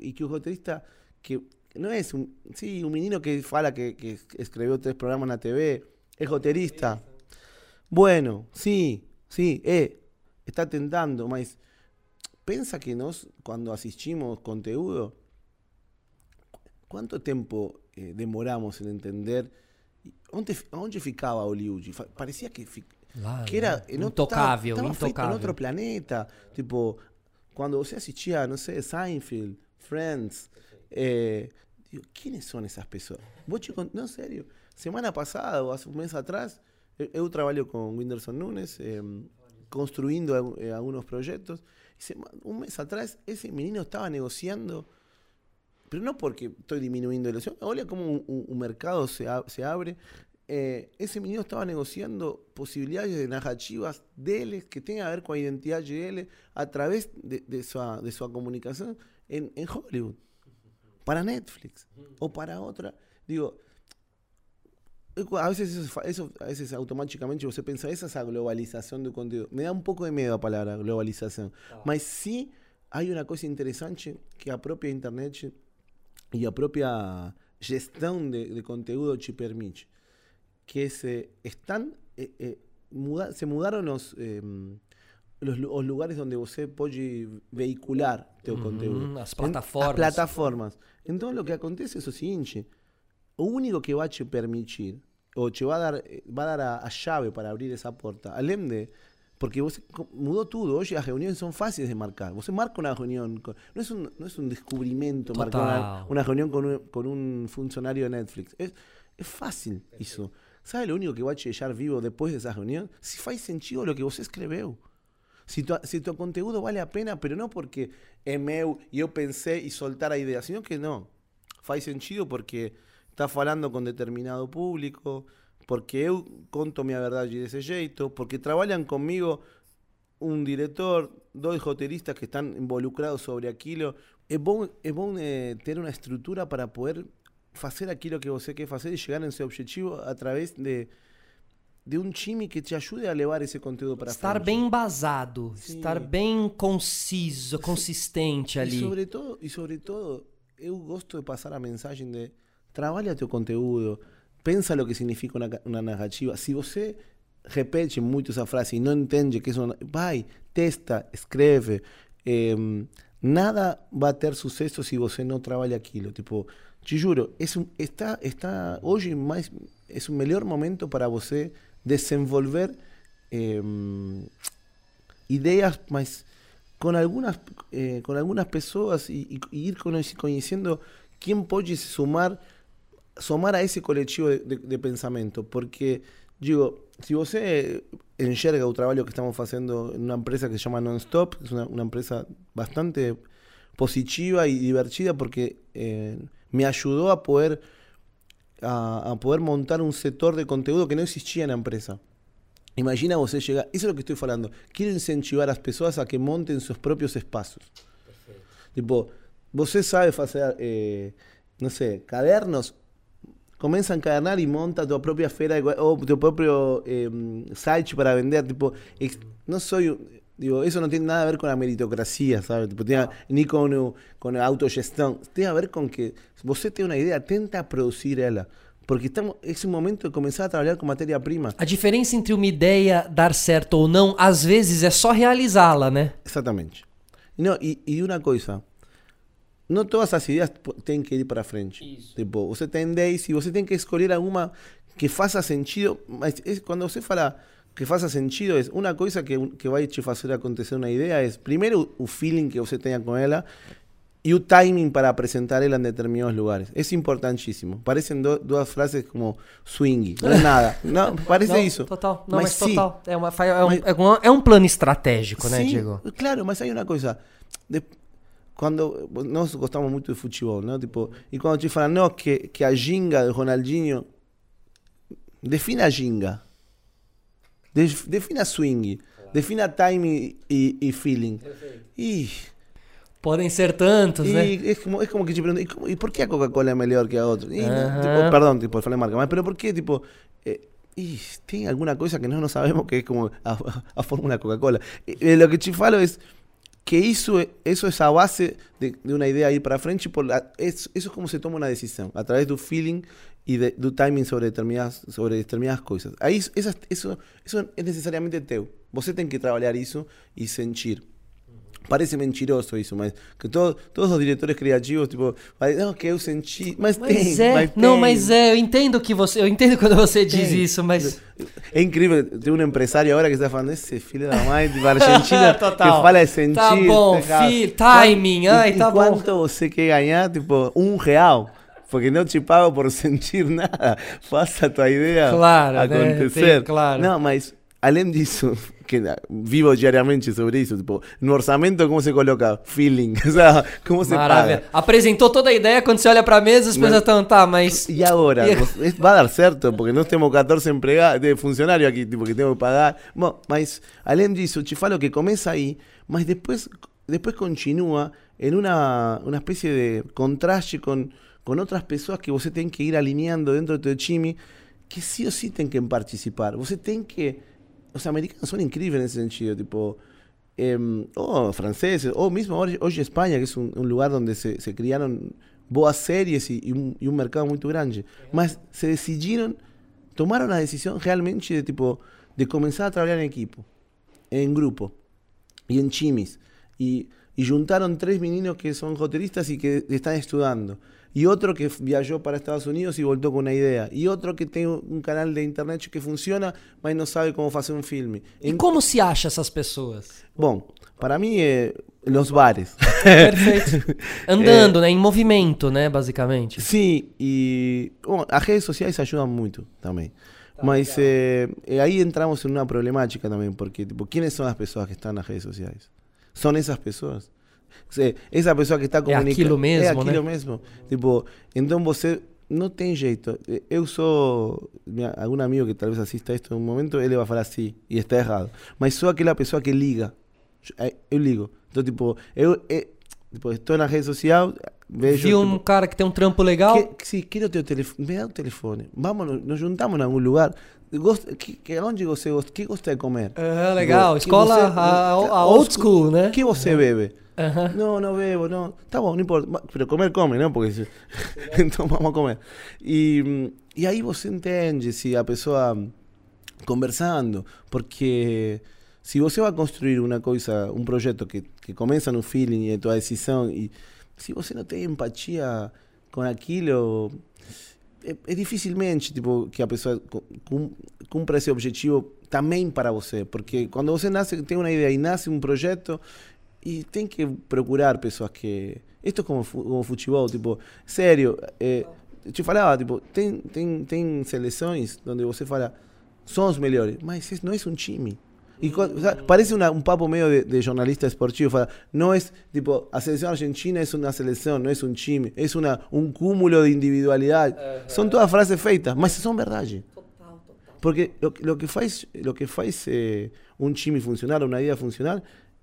E que o roteirista, que não é um. Sim, um menino que fala que, que escreveu três programas na TV, é roteirista. Bueno, sim, sim, é. Está tentando, mas pensa que nós, quando assistimos conteúdo, quanto tempo eh, demoramos em entender Onde, onde ficava o Liuji? Parecia que, lá, que era em intocável, tava, tava intocável. em outro planeta. Tipo, quando você assistia, não sei, Seinfeld, Friends, é, digo, quem são essas pessoas? Vou te contar, não, sério. Semana passada, ou um mês atrás, eu, eu trabalho com Whindersson Nunes, é, construindo alguns projetos. Um mês atrás, esse menino estava negociando pero no porque estoy disminuyendo la ilusión. Ahora como un, un mercado se, se abre. Eh, ese menino estaba negociando posibilidades de narrativas de él que tengan que ver con la identidad de él a través de, de, su, de su comunicación en, en Hollywood, para Netflix o para otra. Digo, a veces eso, eso, a veces automáticamente você pensa, esa es la globalización de contenido. Me da un poco de miedo la palabra globalización. Ah. Mas sí hay una cosa interesante que a propia internet e a própria gestão de, de conteúdo te permite. Que se están, eh, eh, muda, se mudaram os, eh, los, os, lugares onde você pode vehicular teu uhum, conteúdo. As plataformas. As plataformas. Então, o que acontece é o seguinte: o único que vai te permitir, ou te vai dar, vai dar a, a chave para abrir essa porta, além de porque vos, mudó todo. Hoy las reuniones son fáciles de marcar. Vos marca una reunión. no, es un, no es un descubrimiento marcar una, reunión con un, con un, funcionario de Netflix. Es, es fácil eso. ¿Sabe lo único que va a llegar vivo después de esa reunión? Si faz sentido lo que vos escreveu. Si tu, si tu conteúdo vale la pena, pero no porque é meu yo pensé y soltar a idea, sino que no. Faz sentido porque está falando con determinado público, porque eu conto minha verdade desse jeito, porque trabalham comigo um diretor, dois roteiristas que estão involucrados sobre aquilo. é bom, é bom é, ter uma estrutura para poder fazer aquilo que você quer fazer e chegar nesse objetivo através de de um time que te ajude a levar esse conteúdo para estar frente. bem embasado, Sim. estar bem conciso, consistente ali. E sobretudo, e sobretudo, eu gosto de passar a mensagem de trabalha teu conteúdo, pensa o que significa uma, uma narrativa. Se você repete muito essa frase e não entende que isso, vai, testa, escreve. Eh, nada vai ter sucesso se você não trabalha aquilo. Tipo, te juro, é um, está, está hoje mais é um melhor momento para você desenvolver eh, ideas, mas con algunas, eh, con algunas personas y, y, ir conociendo quién puede sumar, sumar a ese colectivo de, de, de pensamiento. Porque, digo, si você enxerga o trabalho que estamos fazendo en una empresa que se llama Nonstop, es una, una empresa bastante positiva y divertida porque eh, me ayudó a poder a, a, poder montar un sector de contenido que no existía en la empresa. Imagina você llegar, eso es lo que estoy falando, quiero incentivar a las personas a que monten sus propios espacios. Perfecto. Tipo, você sabe hacer, eh, no sé, cadernos, comienza a encadernar y monta tu propia esfera o tu propio eh, site para vender. Tipo, no soy, digo, eso no tiene nada que ver con la meritocracia, ¿sabes? Tipo, tiene, ni con, con autogestión. Tiene que ver con que você tem una idea, tenta producir ela. Porque estamos, esse momento de começar a trabalhar com matéria-prima. A diferença entre uma ideia dar certo ou não, às vezes é só realizá-la, né? Exatamente. Não, e, e uma coisa, não todas as ideias têm que ir para frente. Isso. Tipo, você tem 10 e você tem que escolher alguma que faça sentido. Mas é, quando você fala que faça sentido, é uma coisa que, que vai te fazer acontecer uma ideia, é primeiro o feeling que você tenha com ela y un timing para presentarla en determinados lugares. Es importantísimo. Parecen do, duas frases como swing. Não é nada. Não, parece não, isso. Total. Não, mas, mas total. É, uma, é, um, mas, é, um, plano estratégico, né, Diego? Claro, mas hay uma coisa. De, quando nós gostamos muito de futebol, né? Tipo, e quando te falam, não, que, que a ginga de Ronaldinho. Defina a ginga. defina swing. Defina timing e, e feeling. E Podem ser tantos, y né? Es como, es como que te pregunto, ¿y, por qué a Coca-Cola es mejor que a otro? Y, tipo, perdón, tipo, falei marca, pero ¿por qué, tipo, eh, y tiene alguna cosa que no, no sabemos que es como a, a, fórmula Coca-Cola? Eh, lo que te falo es que hizo, eso es a base de, de una idea ir para frente, por la, es, eso es como se toma una decisión, a través de tu feeling y de tu timing sobre determinadas, sobre determinadas cosas. Ahí, esas, eso, eso es necesariamente teu. Você tem que trabalhar isso e sentir. Parece mentiroso isso, mas que todo, todos os diretores criativos, tipo, não, que eu senti, mas, mas tem, é. mas Não, mas é, eu entendo que você, eu entendo quando você tem. diz isso, mas é incrível, tem um empresário agora que está falando esse filho da mãe de Argentina que fala de sentir. Tá bom, filho, timing, ai, e, tá e bom. Quanto você quer ganhar, tipo, um real? Porque não te pago por sentir nada. Faça a tua ideia claro, acontecer. Né? Tem, claro. Não, mas além disso, que vivo diariamente sobre isso, tipo, no orçamento como se coloca? Feeling, o sea, como se Maravilha. paga? Apresentou toda a ideia, quando você olha para a mesa, as pessoas estão, tá, mas... E agora? Vai dar certo, porque nós temos 14 empregados, de funcionários aqui, tipo, que temos que pagar. Bom, mas, além disso, te falo que começa aí, mas depois, depois continua em uma, uma espécie de contraste com, com outras pessoas que você tem que ir alinhando dentro do teu time, que sí ou sí tem que participar. Você tem que los americanos son increíbles en ese sentido, tipo, eh, o franceses, o mismo hoy, España, que es un, un lugar donde se, se, criaron boas series y, y, un, y, un, mercado muy grande, mas se decidieron, tomaron la decisión realmente de tipo, de comenzar a trabajar en equipo, en grupo y en chimis, y, y juntaron tres meninos que son hotelistas y que están estudiando. Y otro que viajó para Estados Unidos y volvió con una idea, y otro que tem um canal de internet que funciona, mas não sabe como fazer um filme. E como se acha essas pessoas? Bom, para mim é nos bares. Perfeito. Andando, é, né, em movimento, né, basicamente. Sim, e bom, as redes sociais ajudam muito também. Tá mas é, aí entramos em uma problemática também, porque tipo, quem são as pessoas que estão nas redes sociais? São essas pessoas? Essa pessoa que está comunicando. É aquilo mesmo. É aquilo né? mesmo. Tipo, então você não tem jeito. Eu sou. Minha, algum amigo que talvez assista isto em um momento, ele vai falar assim, e está errado. Mas sou aquela pessoa que liga. Eu ligo. Então, tipo, eu, eu Tipo, estou na rede social, vejo. Viu um tipo, cara que tem um trampo legal? que, sim, quero teu telefone. Me dá o telefone. Vamos, nos juntamos em algum lugar. Gosta, que, que onde você gosta? que gosta de comer? Aham, legal. Que Escola você- a, a old school, né? que você bebe? Aham. No, no bebo, no. Está bom, no importa. Pero comer, come, ¿no? Porque então vamos a comer. E, hum, e aí você entende se a pessoa hum, conversando, porque se você vai construir uma coisa, um projeto que, que começa no feeling e a tua decisão, e se você não tem empatia com aquilo, é, é dificilmente tipo, que a pessoa cu- cum- cumpra esse objetivo também para você, porque quando você nasce, tem uma ideia e nasce um projeto, e tem que procurar pessoas que. Isto é como, como futebol, tipo, sério. É, eu te falava, tipo, tem, tem, tem seleções onde você fala, são os melhores, mas isso não é um time. E quando- o sea, parece una- um papo meio de, de jornalista esportivo, fala, não é, tipo, a seleção argentina é uma seleção, não é um time, é uma, um cúmulo de individualidade. São todas frases feitas, mas são verdade. Porque lo, lo que faz, lo que faz eh, um time funcionar, uma ideia funcionar,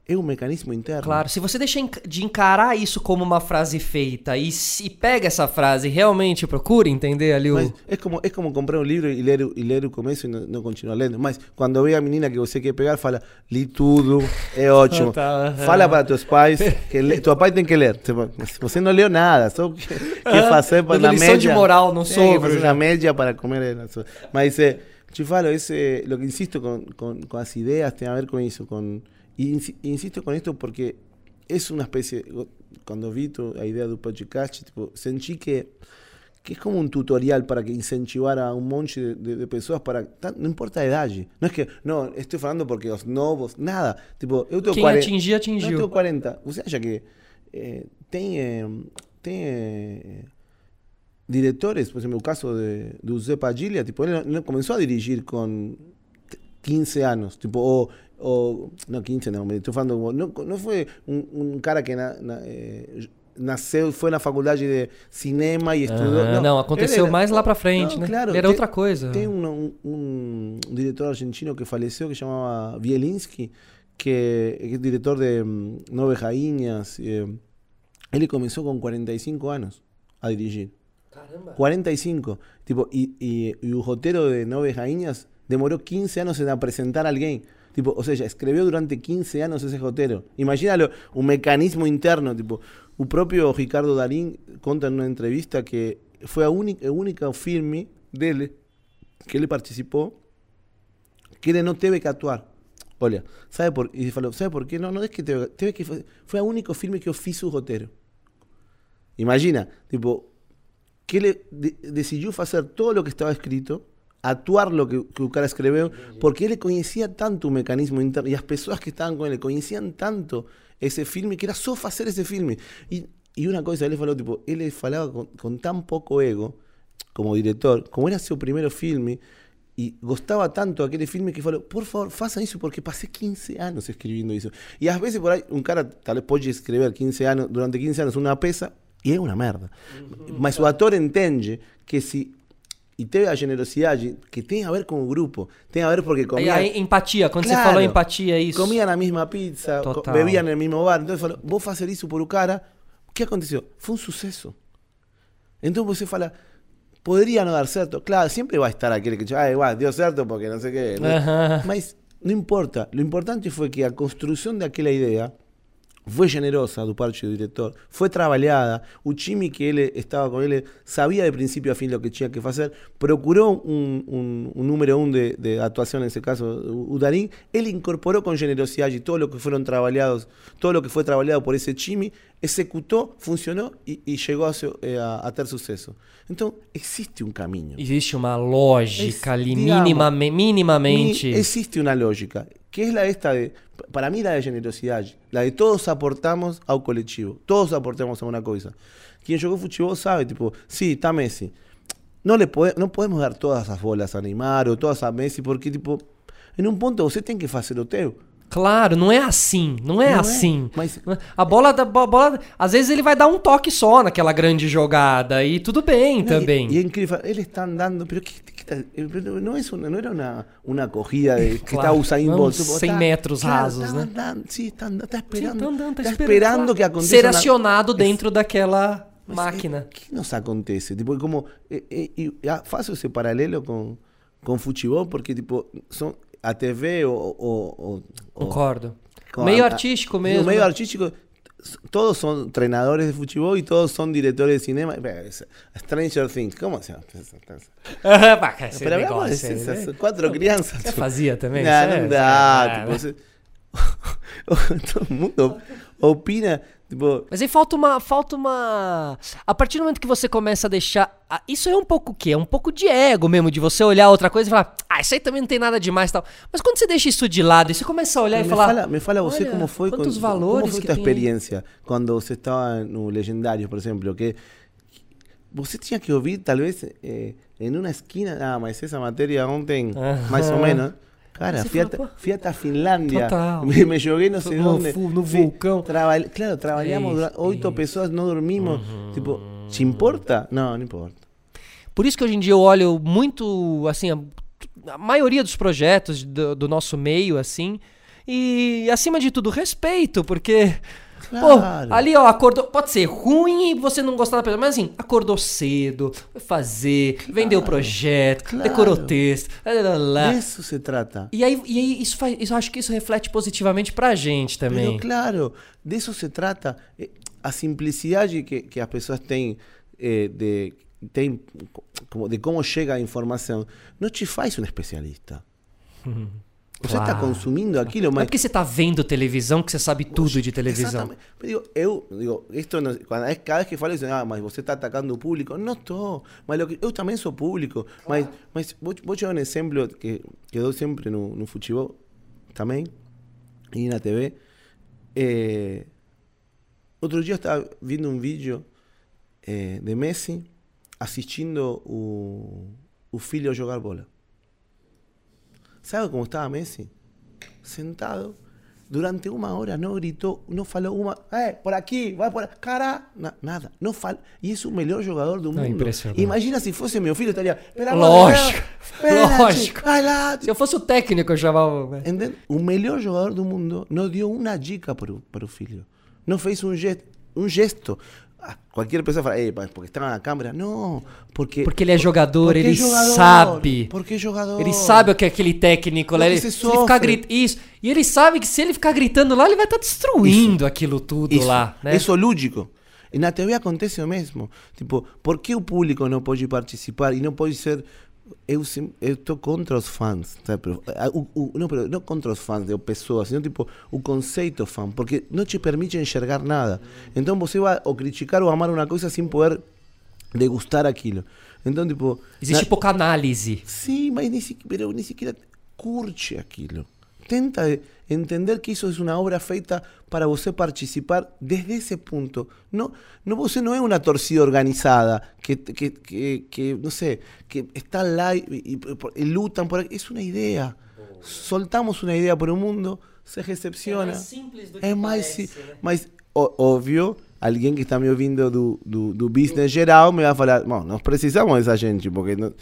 é um mecanismo interno. Claro, se você deixa de encarar isso como uma frase feita e, se pega essa frase e realmente procura entender ali o. Mas é como, é como comprar um livro e ler, e ler o começo e não, não continuar lendo. Mas quando vê a menina que você quer pegar, fala, li tudo, é ótimo. Tá. Fala para teus pais, que le, tua pai tem que ler. Tipo, Você não leu nada, só que, que fazer para na média. de moral Tem que sogro fazer na média para comer. só. Mas é, te falo, esse, lo que insisto com, com, com as ideias tem a ver com isso. Com, insi- insisto com isto porque es una especie, cuando vi tu, la idea del podcast, tipo, sentí que, que es como un tutorial para que incentivar a un monte de, de, de personas para, tan- no importa a idade, no es que, no, estoy falando porque los novos, nada, tipo, eu tengo Quem 40, atingir, não, eu atingiu. tenho 40, você acha que eh, tem, eh, tem eh, diretores, por exemplo, o caso de, do Zé Padilha, tipo, ele, ele começou a dirigir com 15 anos, tipo, o, o no 15 não, me estou falando, não, não foi um, um cara que na, na, eh, nasceu, foi na faculdade de cinema e estudou. Ah, não, aconteceu ele era- mais lá pra frente, Não, né? claro, era tem- outra coisa. Tem um, um, um diretor argentino que faleceu que chamava Bielinski, que que é diretor de hum, Nove Rainhas. eh, ele começou com 45 anos a dirigir. Caramba. 45. Tipo, y, y, y o roteiro de Nove Rainhas demorou 15 anos em apresentar alguém. Tipo, ou seja, escreveu durante 15 anos esse roteiro. Imagínalo, um mecanismo interno. Tipo, o próprio Ricardo Darín conta numa entrevista que foi a única, o único filme dele que ele participou que ele não teve que atuar. Olha, sabe por E falou, sabe por quê? Não, não é que teve que foi, foi o único filme que eu fiz o roteiro. Imagina, tipo, que ele de, decidiu fazer todo o que estava escrito, atuar lo que, que o cara escreveu, porque ele conhecia tanto o mecanismo interno e as pessoas que estavam com ele conheciam tanto esse filme que era só fazer esse filme. E, e uma coisa, ele falou, tipo, ele falava com, com tão pouco ego como diretor, como era seu primeiro filme, e gostava tanto daquele filme que falou, por favor, façam isso, porque passei 15 anos escrevendo isso. E às vezes por aí, um cara talvez pode escrever 15 anos, durante 15 anos uma peça, e é uma merda. Mas o ator entende que se. E teve a generosidade que tem a ver com o grupo, tem a ver porque comia, a empatia, quando você Claro. falou empatia, é isso. comia na mesma pizza, Total. bebiam no mesmo bar. Então falou, vou fazer isso por o cara. O que aconteceu? Foi um sucesso. Então você fala, poderia não dar certo. Claro, sempre vai estar aquele que diz, ah, igual, deu certo porque não sei o quê. né? Mas não importa. Lo importante foi que a construção daquela ideia foi generosa do parte do diretor, foi trabalhada, o time que ele estava com ele sabia de princípio a fim o que tinha que fazer, procurou um, um, um número um de, de atuação, nesse caso o, o Darín, ele incorporou com generosidade todo o que foram trabalhados, todo o que foi trabalhado por esse time, executou, funcionou e, e chegou a, seu- eh, a, a ter sucesso. Então, existe um caminho. Existe uma lógica ali, minimamente. Ni- existe una lógica, que es la esta de, para mí la de generosidad, la de todos aportamos ao colectivo, todos aportamos a una cosa. Quien jugó futebol sabe, tipo, sí, está Messi. No, le pode- no podemos dar todas as bolas a Neymar ou todas a Messi, porque, tipo, en un punto você tem que fazer o teu. Claro, não é assim, não é Não é, assim. mas- A bola da bo- bola, às vezes ele vai dar um toque só naquela grande jogada e tudo bem y- também. Y, en Cliff, él está andando, pero ¿qué, qué está- eh, pero no es una, no era una, una corrida de, que Claro, no, Bolt. uns tipo, 100 está- metros claro, rasos, está né? andando, sí, está, andando, está Sim, esperando, tá andando, tá está esperando, esperando que aconteça ser acionado dentro daquela Mas, máquina. eh, ¿Qué nos acontece? Tipo, como, eh, eh, y, ah, faço ese paralelo con, con futebol, porque tipo, son a TV o... o, o- o- Concordo. com meio a- artístico mesmo. meio né? artístico, todos son treinadores de futebol y todos son directores de cinema. Eh, Stranger Things, ¿cómo se llama? Pero hablamos de esas né? cuatro fazia também? Você- não dá. tipo, Todo mundo opina. Tipo, Mas aí falta uma, falta uma. A partir do momento que você começa a deixar. ah, Isso é um pouco o quê? É um pouco de ego mesmo, de você olhar outra coisa e falar, ah, isso aí também não tem nada demais e tal. Mas quando você deixa isso de lado e você começa a olhar e me, falar. fala, me fala você "Olha, como foi, quantos con- valores como foi que aí." experiência quando você estava no Legendário, por exemplo, que você tinha que ouvir, talvez, eh, em uma esquina, ah, mas essa matéria ontem, Aham. mais ou menos, cara, fui, fala, a, fui até a Finlândia, Total. me, me joguei não sei No onde, no vulcão. claro, trabalhamos oito pessoas, não dormimos, tipo, te importa? Não, não importa. Por isso que hoje em dia eu olho muito, assim, a, a maioria dos projetos do, do nosso meio, assim, e acima de tudo, respeito, porque. Claro. Pô, ali, ó, acordou. Pode ser ruim e você não gostar da pessoa, mas assim, acordou cedo, foi fazer, vendeu o projeto, claro. decorou o texto, lá, lá, isso se trata. E aí, e aí isso faz. Isso, acho que isso reflete positivamente pra gente também. Pero claro, de eso se trata. Eh, A simplicidade que, que as pessoas têm eh, de, como de como chega a informação não te faz um especialista. Você está Claro. consumindo aquilo, Não é mas porque você tá vendo televisão que você sabe tudo de televisão. Exatamente. Eu, digo, no, cuando es- cada vez que falo, dicen, ah, mas você está atacando o público. Não estou. Mas que, eu também sou público. Mas, mas vou, vou te dar um exemplo que, que dou sempre no, no futebol também, e na TV. Eh, outro dia eu estava vendo um vídeo eh, de Messi assistindo o, o filho jogar bola. ¿Sabe cómo estaba Messi? Sentado. Durante una hora no gritó, no faló una, eh, por aquí, va por cara, na- nada, no fal y es un mejor jugador del No, mundo. impresionante. Imagina si fuese mi filho, estaría, espera, Lógico, lógico. Se eu fosse o técnico, eu chamava. Entende? O melhor jogador do mundo não deu uma dica para o, para o filho. Não fez um gesto. Um gesto. Ah, Qualquer pessoa fala, porque estava na câmera. Não, porque. Porque ele é jogador, porque ele jogador, sabe. Porque jogador. Ele sabe o que é aquele técnico lá. Ele, se ele ficar gritando. Isso. E ele sabe que se ele ficar gritando lá, ele vai estar destruindo aquilo tudo Isso, lá, né? Isso é lúdico. E na TV acontece o mesmo. Tipo, por que o público não pode participar e não pode ser. Eu estou contra os fãs, sabe? Pero, ah, o- o- não, não contra os fãs de pessoas, sino tipo o conceito fã, porque não te permite enxergar nada. Então você vai ou criticar ou amar uma coisa sem poder degustar aquilo. Então, tipo. Existe na- pouca análise. Sim, mas nem sequer, nem sequer curte aquilo. Tenta entender que isso é uma obra feita para você participar desde esse ponto. Não, não você não é uma torcida organizada que, que, que, que não sei, que está lá e, e, e lutam por aqui. É uma ideia. Soltamos uma ideia para o mundo, se recepciona. simples do É mais. si- Mas, ó- óbvio, alguém que está me ouvindo do, do, do business geral me vai falar: Bom, nós precisamos dessa gente, porque. Não...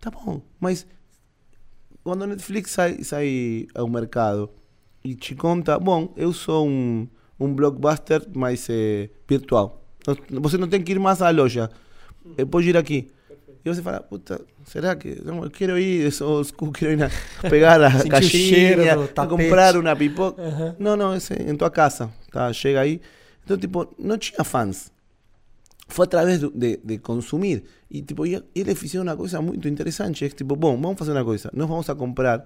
Tá bom, mas quando a Netflix sai, sai ao mercado e te conta: Bom, eu sou um, um blockbuster, mas é virtual. Não- Você não tem que ir mais à loja, eu posso ir aqui. E você fala, puta, será que não, eu quero ir, eu sou school, quero ir a pegar a caixinha, comprar uma pipoca. Não, não, esse, em tua casa, tá? Chega aí. Então, tipo, não tinha fãs. Foi através do- de, de consumir. E, tipo, e eles fizeram uma coisa muito interessante. É que, tipo, bom, vamos fazer uma coisa. Nós vamos a comprar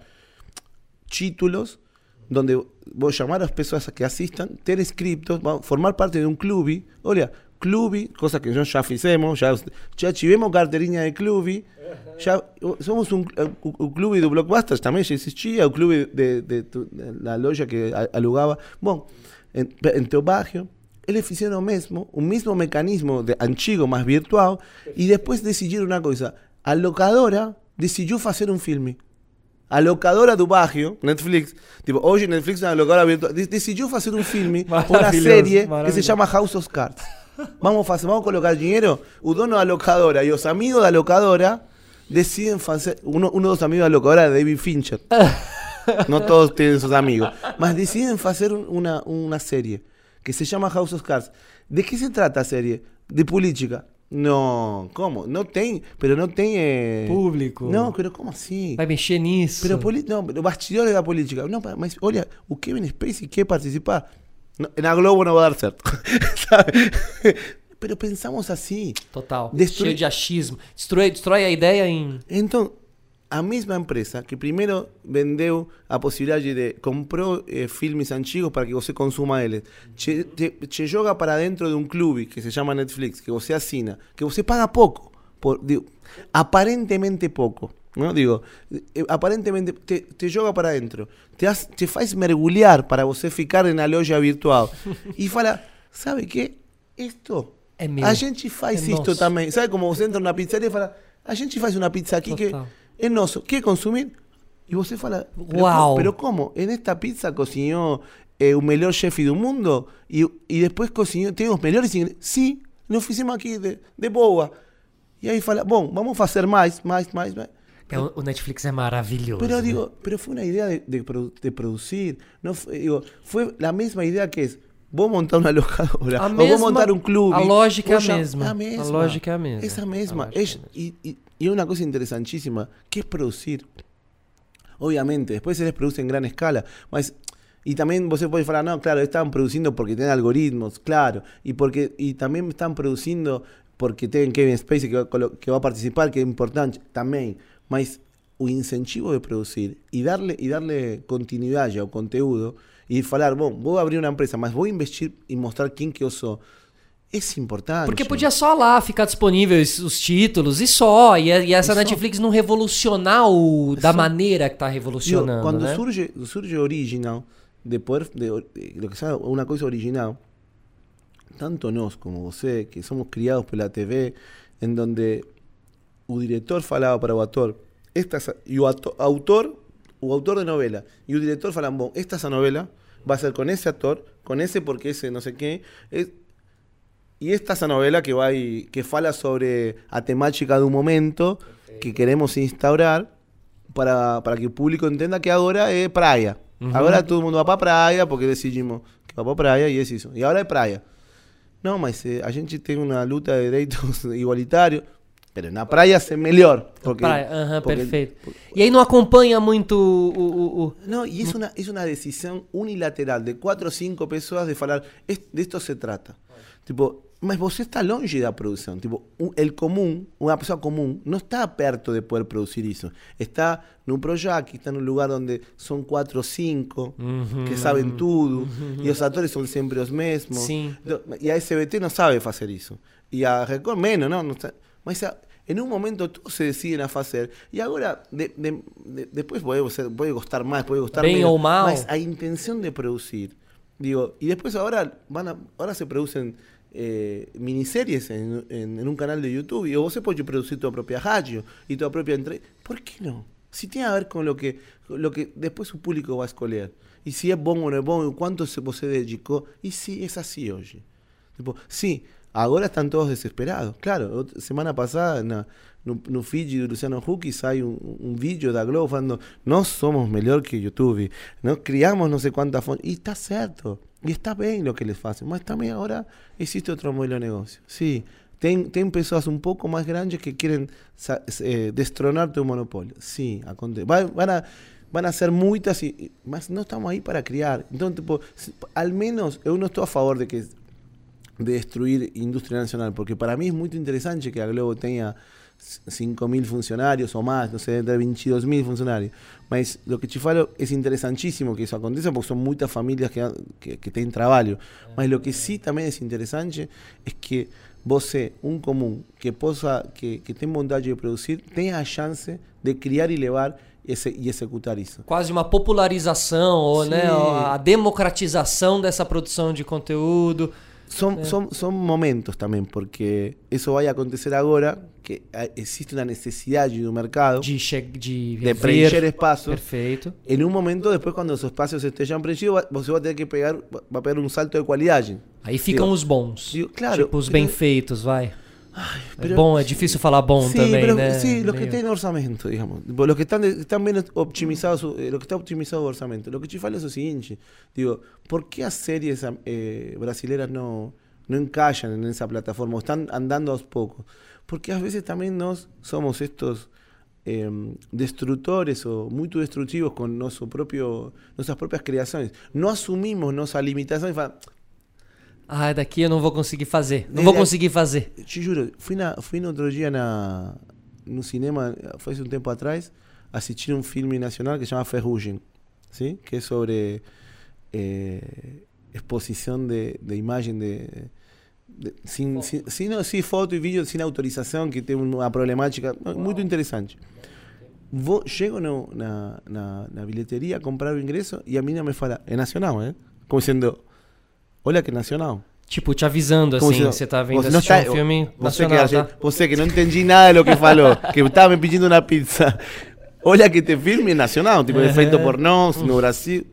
títulos donde vou chamar as pessoas que assistam, ter vamos formar parte de um clube. Olha, clube, coisa que nós já fizemos, já, já tivemos carteirinha de clube, já somos um, o, o clube do Blockbusters também já existia, o clube de, de, tu- da loja que a- alugava. Bom, em, em eles fizeram o mesmo, o mesmo mecanismo de antigo, mais virtual, e depois decidiram uma coisa. A locadora decidiu fazer um filme. a locadora do barrio, Netflix, tipo, hoje Netflix é uma locadora virtual, decidiu fazer um filme, uma série que se chama House of Cards. Vamos, fazer, vamos colocar dinheiro, o dono da locadora e os amigos da locadora decidem fazer, uno, uno dos amigos da locadora é David Fincher. Não todos têm seus amigos, mas decidem fazer uma, uma série que se llama House of Cards. ¿De qué se trata a série? De política. No, ¿cómo? No tem, pero no tem... Eh... Público. Não, pero como assim? Vai mexer nisso. Pero, poli... não, pero bastidores da política. Não, mas olha, o Kevin Spacey quer participar. Na Globo não vai dar certo. Sabe? Pero pensamos assim. Total. Destrui... Cheio de achismo. Destrói, destrói a ideia em... Então, a mesma empresa que primeiro vendeu a possibilidade de comprou eh, filmes antigos para que você consuma eles, te, te, te, joga para dentro de um clube que se chama Netflix, que você assina, que você paga pouco, por, digo, aparentemente pouco. Não? Digo, eh, aparentemente te, te joga para dentro, te, has, te faz mergulhar para você ficar na loja virtual e fala, sabe que? Isto, é a gente faz é isto nosso. também. Sabe como você entra na pizzaria e fala, a gente faz uma pizza aqui Total. que es nosso. ¿Qué consumir? Y você fala, pero, wow. pero ¿cómo? En esta pizza cocinó eh, un melhor chefe do mundo y, y después cocinó, tenemos melhores ingredientes. Sí, nos fizemos aqui de, de boa. E aí fala, bom, vamos fazer mais, mais, mais, mais. É, o Netflix é maravilhoso. Pero né? digo, pero fue una idea de, de, de producir. No, digo, fue la misma idea que es, vou montar uma locadora, a ou mesma, vou montar um clube. A lógica é a mesma. A mesma. A lógica é a mesma. Essa mesma. É, e, e, y una cosa interesantísima, que es producir. Obviamente, después se les produce en gran escala, mas y también vos podés decir, no, claro, están produciendo porque tienen algoritmos, claro, y porque y también están produciendo porque tienen Kevin Spacey que va, a participar, que es importante, también, mas o incentivo de producir y darle y darle continuidad ya o conteúdo y falar, voy a abrir una empresa, mas voy a investir y mostrar quién que eu sou. Esse é importante. Porque podia só lá ficar disponíveis os títulos e só. E, e essa e Netflix só. não revolucionar o, da só. maneira que está revolucionando. quando né? surge, surge original, de poder, de, de, sea uma coisa original, tanto nós como você, que somos criados pela TV, em donde o diretor falava para o ator, esta, e o ator, autor, o autor de novela, e o diretor falavam, bom, esta essa novela vai ser com esse ator, com esse porque esse não sei quem, Y esta esa novela que va y, que fala sobre a temática de un momento que queremos instaurar para, para que el público entienda que ahora es praia. Ahora todo el mundo va para praia porque decidimos que va para praia y es eso. Y ahora es praia. No, mas eh, a gente tem una luta de derechos igualitarios. Pero na praia é melhor. Porque, praia, porque, perfeito. Porque, e aí não acompanha muito o. o, o... Não, e isso é uma decisão unilateral de quatro ou cinco pessoas de falar: de esto se trata. Tipo, mas você está longe da produção. Tipo, el comum, uma pessoa comum, não está perto de poder produzir isso. Está num projeto, está num lugar onde são quatro ou cinco uhum, que sabem tudo uhum. e os atores são sempre os mesmos. Sim. E a SBT não sabe fazer isso. E a Record menos, não? não sabe. Mas a, em um momento todos se decidem a fazer. E agora, de, de, de, depois pode, pode gostar mais, pode gostar Bem menos. ou mal. A intenção de produzir. Digo, e depois agora, van a, agora se producen eh, miniseries en, un canal de YouTube y vos puedes producir tu propia radio y tu propia entrevista. ¿Por qué no? Si tiene a ver con lo que, lo que después su público va a escoger. Y si es bueno o no es bueno, cuánto se você dedicó. Y si es así hoy. Tipo, sí, ahora están todos desesperados. Claro, semana pasada no, no, feed de Luciano Huck hay un, un vídeo da Globo falando no somos mejor que YouTube, no criamos no sé cuántas fontes. Y está cierto. Y está bien lo que les hacen, mas también ahora existe otro modelo de negocio. Sí, ten, ten personas un poco más grandes que quieren eh, destronar tu monopolio. Sí, van, van, a, van a ser muchas y, más no estamos ahí para criar. Entonces, tipo, al menos yo no estoy a favor de que de destruir industria nacional, porque para mí es muy interesante que a Globo tenga 5.000 funcionarios o más, no sé, entre 22.000 funcionarios. Mas lo que te falo es interesantísimo que eso aconteça porque son muchas familias que, que, que tienen trabajo. Mas lo que sí también es interesante es que você, un común que posa, que, que tem vontade de producir, tenha a chance de criar e levar e executar isso. Quase uma popularização, ou, né, a democratização dessa produção de conteúdo. Son, son, son momentos también, porque eso va a acontecer ahora, porque existe uma necessidade do mercado de, de, de preencher espaços. Perfeito. Em um momento, depois, quando os espaços estejam preenchidos, você vai ter que pegar, vai pegar um salto de qualidade. Aí ficam digo, os bons. Digo, claro. Tipo, os bem feitos, vai. Ay, bom, é difícil falar bom sí, também, pero, né? Sí, los que têm orçamento, digamos. Los que estão, estão bem optimizados, eh, lo que está optimizado o orçamento. Que te falo é o seguinte, digo, ¿por que as séries eh, brasileiras não não encaixam nessa plataforma, estão andando aos poucos? Porque às vezes também nós somos estos eh, destrutores ou muito destrutivos com nosso próprio, nossas próprias criações. Não assumimos nossas limitações ah, daqui eu não vou conseguir fazer. Não vou conseguir fazer. Te juro, fui, na, fui no outro dia na, no cinema, faz um tempo atrás, assistir um filme nacional que se chama Ferrugem, ¿sí? que é sobre eh, exposição de, de imagem de, de, sin, sin, sin, sin, foto e vídeo, sem autorização, que tem uma problemática muito interessante. Vou, chego no, na, na, na bilheteria a comprar o ingresso e a menina me fala, é nacional, ¿eh? Como dizendo, Olha que nacional. Tipo, te avisando assim, você tá vendo assistir tá, um filme você nacional, que, tá? Você que não entendi nada do que falou, que estava me pedindo uma pizza. Olha que este filme é nacional, tipo, é feito por nós, no Brasil.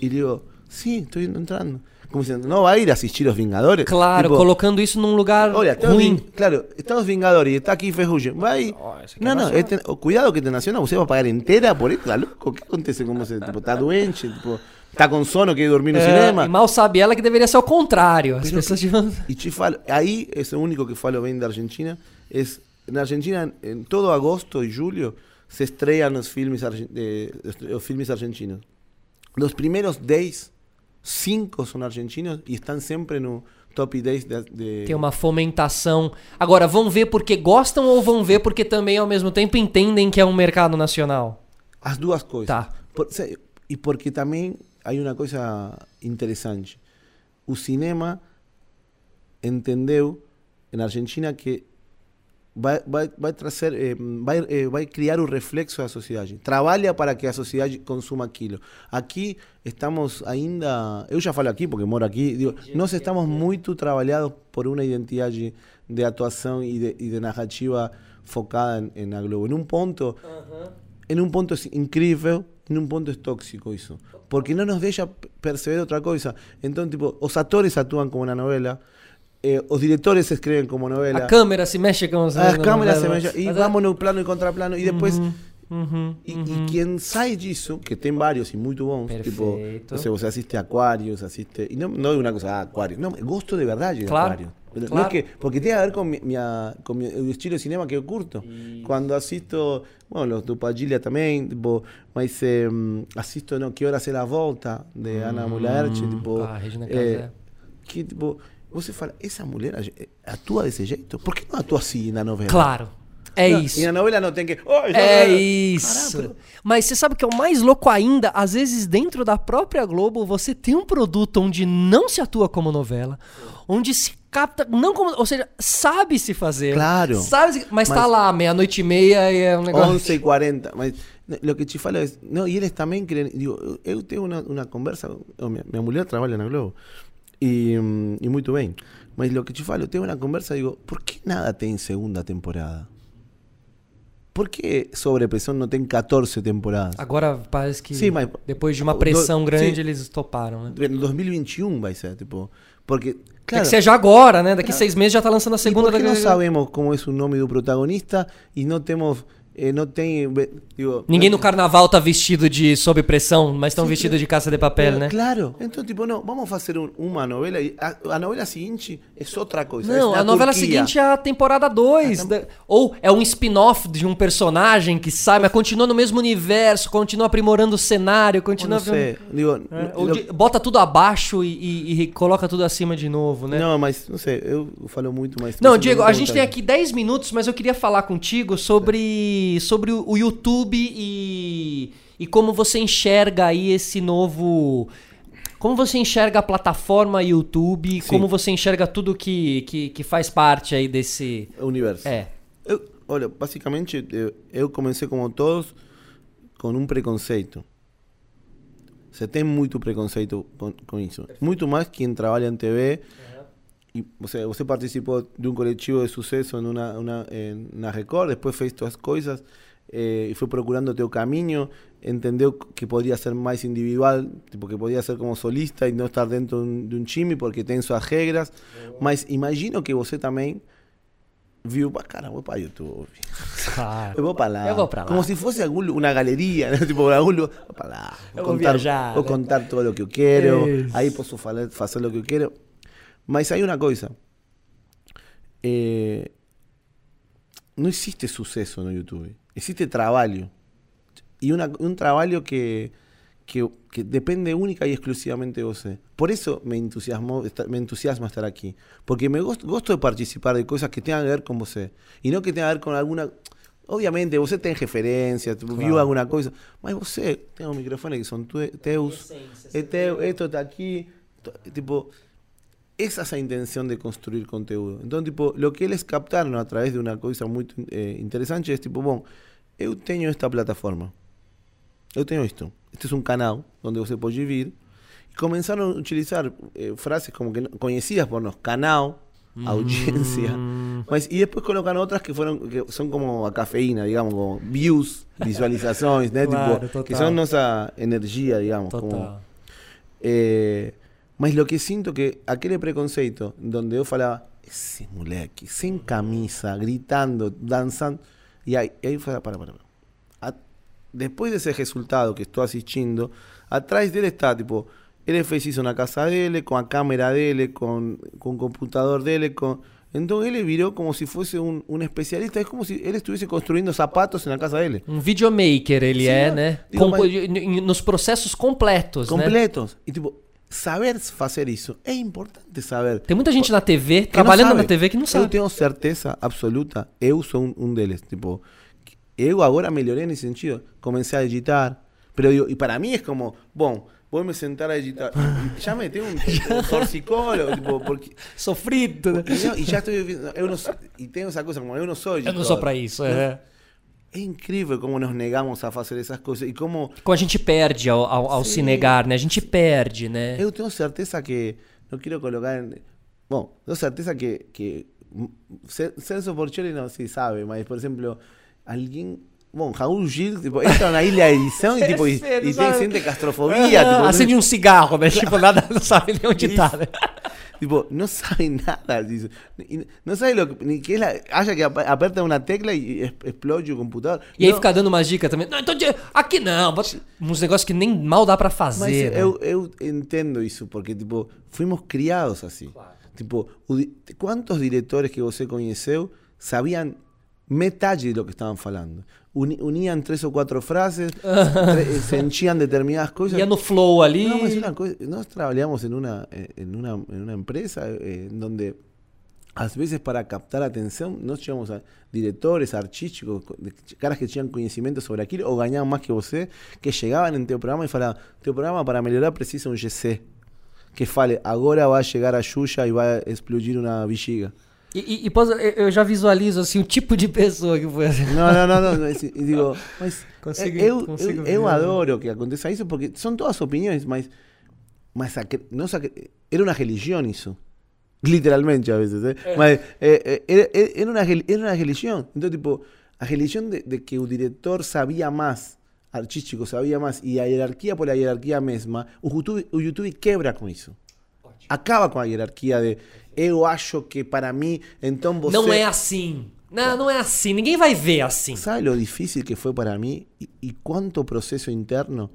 E digo, sim, estou entrando. Como dizendo, não vai ir assistir Os Vingadores? Claro, tipo, colocando isso num lugar olha, ruim. claro, estão Os Vingadores, está aqui Ferrugem. Vai. Oh, não, não, este, cuidado que é nacional, você vai pagar inteira por isso, tá louco? O que acontece com você? Tipo, está doente? Tipo, tá com sono, quer dormir no é, cinema. E mal sabe ela que deveria ser o contrário. As pessoas que, E te falo, aí, é o único que falo bem da Argentina, é, na Argentina, em todo agosto e julho, se estreiam os filmes, eh, os filmes argentinos. Os primeiros 10, 5 são argentinos e estão sempre no top 10 de, de... Tem uma fomentação. Agora, vão ver porque gostam ou vão ver porque também, ao mesmo tempo, entendem que é um mercado nacional? As duas coisas. Tá. Por, e porque também hay una cosa interesante. O cinema entendeu en Argentina que vai, vai, vai trazer, eh, vai, eh, vai criar o reflexo da sociedade. Trabalha para que a sociedade consuma aquilo. Aqui estamos ainda, eu já falo aqui porque moro aqui, digo, nós estamos muito trabalhados por uma identidade de atuação e de, e de narrativa focada em, na Globo. Em um ponto, em um ponto incrível, em um ponto é tóxico isso. porque no nos deja percibir otra cosa. Entonces, tipo, los actores actúan como una novela, eh, los directores se escriben como novela. La cámara se mexe como se Las cámaras se mexe, y vamos un plano y contraplano, y después... -huh, e, -huh. e quem sai disso, que tem vários e muito bons, Perfeito. tipo, você, você assiste Aquarius, assiste. E não, não é uma coisa, ah, Aquarius. Não, gosto de verdade de claro. Claro. No es que, porque tiene que ver con, mi, mi, con mi, el estilo de cinema que eu curto. Quando assisto, bueno, los do Padilha também, tipo, mas eh, assisto no, Que Hora Será a Volta, de hum, Ana Mulherci, tipo, ah, eh, que, tipo, você fala, essa mulher atua desse jeito? Por que não atua assim na novela? Claro. É não, isso. E na novela não tem que. Oh, é isso. Caramba. Mas você sabe que é o mais louco ainda? Às vezes, dentro da própria Globo, você tem um produto onde não se atua como novela, onde se capta. Não como, ou seja, sabe se fazer. Claro. Sabe se, mas, mas tá lá, meia-noite e meia e é um negócio. 11 e 40. Mas o que te falo é. Não, e eles também querem. Digo, eu tenho uma, uma conversa. Minha, minha mulher trabalha na Globo. E, e muito bem. Mas o que te falo, eu tenho uma conversa. Digo, por que nada tem segunda temporada? Por que Sobrepressão não tem 14 temporadas? Agora parece que Sim, mas, depois de uma pressão do, grande sim, eles toparam, né? Em 2021 vai ser, tipo. Porque. Claro, que seja agora, né? Daqui claro. seis meses já está lançando a segunda. E por que não sabemos como é o nome do protagonista e não temos eh, não tem. Digo, Ninguém no carnaval tá vestido de sob pressão, mas estão vestidos de caça de papel, né? Claro. Então, tipo, não, vamos fazer um, uma novela a, a, novela seguinte é outra coisa. Não, a novela Turquia. seguinte é a temporada 2. Ah, ou é um spin-off de um personagem que sai, mas continua no mesmo universo, continua aprimorando o cenário, continua. Não sei. Digo, é, de, bota tudo abaixo e, e, e, coloca tudo acima de novo, né? Não, mas não sei, eu falo muito mais. Não, Diego, a gente tem aqui 10 minutos, mas eu queria falar contigo sobre sobre, o YouTube e, e como você enxerga aí esse novo. Como você enxerga a plataforma YouTube? Sim. Como você enxerga tudo que, que, que, faz parte aí desse universo? É. Eu, olha, basicamente eu, eu comecei como todos com um preconceito. Você tem muito preconceito com, com isso. Muito mais quem trabalha em TV uhum. e você, você participou de um coletivo de sucesso em uma, uma, na Record, depois fez suas coisas eh, e foi procurando teu caminho, entendeu que poderia ser mais individual, tipo que podia ser como solista e não estar dentro de um time porque tem suas regras, mas imagino que você também viu, cara, vou para YouTube. Claro. Eu vou para lá. Eu vou para lá. Como se fosse algum, uma galeria, né? tipo, algum lugar. Vou para lá. Vou, vou contar, viajar, vou contar todo o que eu quero. Isso. Aí posso falar, fazer o que eu quero. Mas hay una cosa. Eh, no existe suceso en YouTube. Existe trabajo. Y una, un trabajo que, que, que, depende única y exclusivamente de vos. Por eso me, entusiasmo, me entusiasma estar aquí. Porque me gusto, gusto de participar de cosas que tengan que ver con vos. Y no que tengan que ver con alguna... Obviamente, vos tenés referencias, claro. viu alguna cosa. Mas vos tenés un micrófono que son teus. esto está aquí. Tipo, esa esa intención de construir contenido. Entonces, tipo, lo que eles captaron a través de una cosa muy eh, interesante es tipo, bom, eu tenho esta plataforma. Eu tenho isto. Este es un canal donde você pode vir. Y comenzaron a utilizar eh, frases como que conocidas por nos, canal, audiencia. Mm. Mas, y después colocan otras que fueron que son como a cafeína, digamos, como views, visualizaciones, né? claro, tipo, que son nuestra energía, digamos. Total. Como, eh, Mas lo que siento que aquel preconceito donde yo falaba, ese moleque, sin camisa, gritando, danzando, y ahí, y ahí fue, para, para, para. A, después de ese resultado que estoy asistiendo, atrás de él está, tipo, él fez hizo una casa de él, con la cámara de él, con, con computador de él, con... Entonces él viró como si fuese un, un, especialista, es como si él estuviese construyendo zapatos en la casa de él. Um videomaker ele Sim, é, não. né? Digo, Com- mas- nos processos completos, né? Completos. Y tipo, saber hacer eso, es importante saber. Tem muita gente na TV, não trabalhando na. TV, que não Eu sabe. tenho certeza absoluta, eu sou um, um deles. Tipo, eu agora melhorei nesse sentido. Comecei a editar. Pero digo, y para mí es como, bom, vou me sentar a editar. Ya me tengo un, un toxicólogo, tipo, porque. Sofrido, né? No- y ya estoy viendo, eu no soy- y tengo esa cosa, como eu não sou Eu editor. não sou pra isso. É. É incrível como nos negamos a fazer essas coisas e como Como a gente perde ao, ao, ao se negar, né? A gente perde, né? Eu tenho certeza que. Não quero colocar. Em, bom, tenho certeza que. que Ce- Celso Portioli não se sabe, mas, por exemplo, alguém. Bom, Raul Gil, tipo, entra na ilha de edição e, tipo, e, e tem, sabe. sente claustrofobia. tipo, Acende um cigarro, né? Tipo, nada, não sabe nem onde tá, né? tipo, não sabe nada disso. Não sabe lo que, que la, acha que ap- aperta uma tecla e explode o computador. E aí Não, fica dando umas dicas também. Não, então de- aqui não. bota Uns negócios que nem mal dá pra Mas fazer. né? eu, eu entendo isso, porque, tipo, fuimos criados assim. Tipo, o di- quantos diretores que você conheceu sabiam metade de lo que estavam falando? Uni- uniam três ou quatro frases, tre- se enchiam determinadas coisas. Ia no flow ali. No, es una cosa, nosotros trabajamos en una, eh, en una, en una empresa eh, en donde a veces para captar atención nos llevamos a directores artísticos, co- de- caras que tenían conocimiento sobre aquilo o ganaban más que vos, que llegaban en teu programa y falaban, teu programa para mejorar precisa un GC. Que fale, agora vai chegar a Xuxa e vai explodir uma bexiga. E, e, e, pós- eu- já visualizo assim o tipo de pessoa que foi assim. Não, não, não, não. mas, e digo, mas Consigo- eu, consigo eu, eu adoro que aconteça isso porque são todas opiniões, mas, mas acre- era uma religião isso. Literalmente a veces, ¿eh? Mas, eh, eh, era, era- rel- era una religión. Entonces, tipo, a religión de, de que el director sabía más, artístico sabía más, y a jerarquía por la jerarquía mesma, o YouTube, o YouTube quebra com isso. Acaba com a hierarquia de eu acho que para mim, então você... Não é assim. Não, não é assim. Ninguém vai ver assim. ¿Sabe lo difícil que fue para mí y, y cuánto proceso interno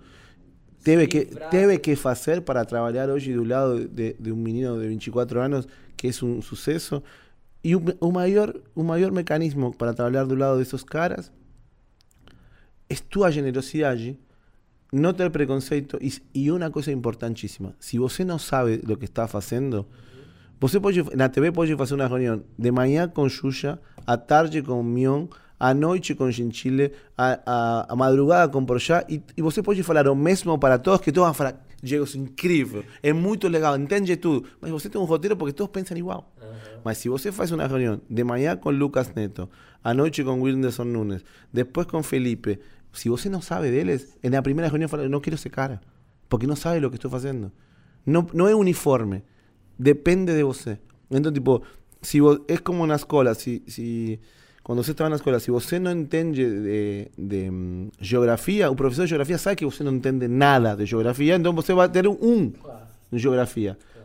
teve que, teve que hacer para trabajar hoy de un lado de, de un menino de 24 años que es un suceso? Y un, un mayor, un mayor mecanismo para trabajar de un lado de esos caras es tu generosidad allí, no ter preconceito y, y una cosa importantísima, si você no sabe lo que está haciendo, Você pode, na TV pode fazer uma reunião de manhã com Xuxa, à tarde com Mion, à noite com Gentile, à, à, à madrugada com Projá, e, e você pode falar o mesmo para todos, que todos vão falar, Diego, é incrível, é muito legal, entende tudo. Mas você tem um roteiro porque todos pensam igual. Mas se você faz uma reunião de manhã com Lucas Neto, à noite com Wilderson Nunes, depois com Felipe, se você não sabe deles, na primeira reunião fala, não quero esse cara, porque não sabe o que estou fazendo. Não, não é uniforme. Depende de você. Entonces, tipo, si vos, es como una escuela, si, si, cuando você estaba en la escuela, si você no entiende de, de um, geografía, un profesor de geografía sabe que você no entiende nada de geografía, entonces você va a tener un 1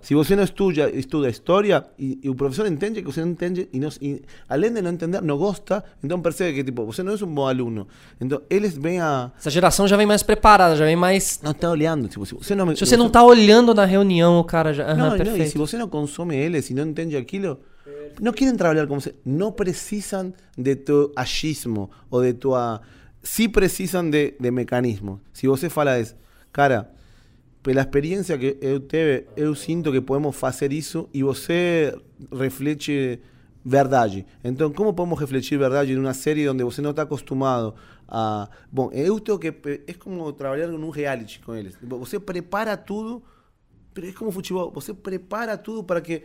Si você no estudia, estuda historia y, y, el profesor entiende que usted no entiende y, no, y além de no entender, no gosta, entonces percebe que tipo, você no es un buen alumno. Entonces, eles vêm a... Essa geração já vem mais preparada, já vem mais... Não está olhando. Tipo, se você não, se você, você não está olhando na reunião, o cara já... Uhum, não, perfeito. não, e se você não consome eles e não entende aquilo, no quieren trabajar como se, no precisan de tu achismo o de tu sí precisan de, de mecanismos. Si você fala es, cara, pela experiencia que eu teve, eu sinto que podemos fazer isso e você reflete verdade. Então, como podemos refletir verdade numa série onde você não está acostumado a... Bom, eu tenho que... É como trabalhar num reality com eles. Você prepara tudo, é como futebol, você prepara tudo para que...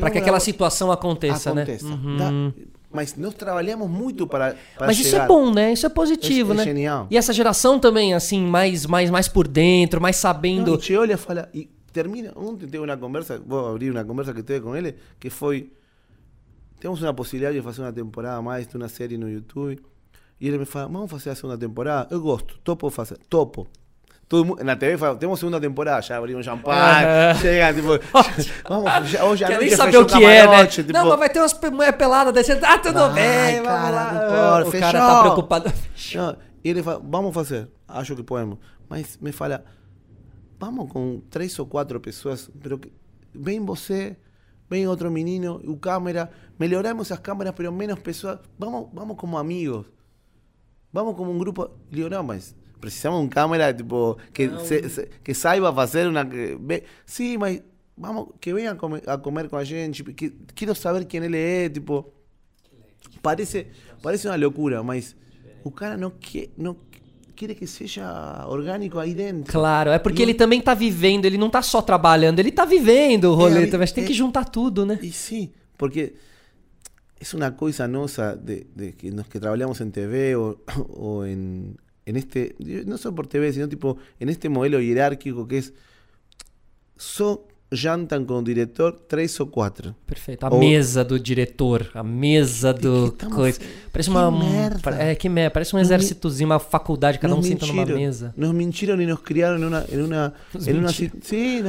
Para que aquela situação aconteça, aconteça. né? Uhum. Tá? Mas nós trabalhamos muito para, para Mas isso é bom, né? Isso é positivo, é, né? É genial. E essa geração também, assim, mais, mais, mais por dentro, mais sabendo. Não, te olha e fala. E termina. Ontem teve uma conversa, vou abrir uma conversa que teve com ele, que foi. Temos uma possibilidade de fazer uma temporada mais de uma série no YouTube. E ele me fala, vamos fazer a segunda temporada? Eu gosto, topo fazer, topo. Todo, en la TV tenemos segunda temporada, ya abrimos champanhe, chega, tipo, vamos, já, hoje Quer nem saber o que é, né? Tipo, não, mas vai ter umas mulher pelada daí você, ah, tudo vai, bem, cara, o fechou. cara tá preocupado. Não, ele fala, vamos fazer, acho que podemos. Mas me fala, vamos com três ou quatro pessoas, pero que, vem você, vem outro menino, o câmera, melhoramos as câmeras, pero menos pessoas, vamos, vamos como amigos. Vamos como um grupo. E eu, não, mas precisamos un cámara tipo que, ah, se, se, que saiba hacer una... Que, ve, sí, mas, vamos, que vengan a comer, a comer con a gente, que, quiero saber quién él es, tipo... Parece, parece una locura, mas o cara não quer, não quer que seja orgânico aí dentro. Claro, é porque e ele também tá vivendo, ele não tá só trabalhando, ele tá vivendo o rolê, é, mas tem é, que juntar tudo, né? E sim, porque é uma coisa nossa de, de que nos que trabalhamos em TV ou, ou em en este, no solo por TV, sino tipo en este modelo jerárquico que es, só jantam com o diretor três ou quatro. Perfeito. A ou... mesa do diretor, a mesa do coisa. Parece que uma merda. É que merda. Parece um exércitozinho, uma faculdade, cada nos um senta numa mesa. Nos mentiram e nos criaram em uma, em uma, em uma, sí,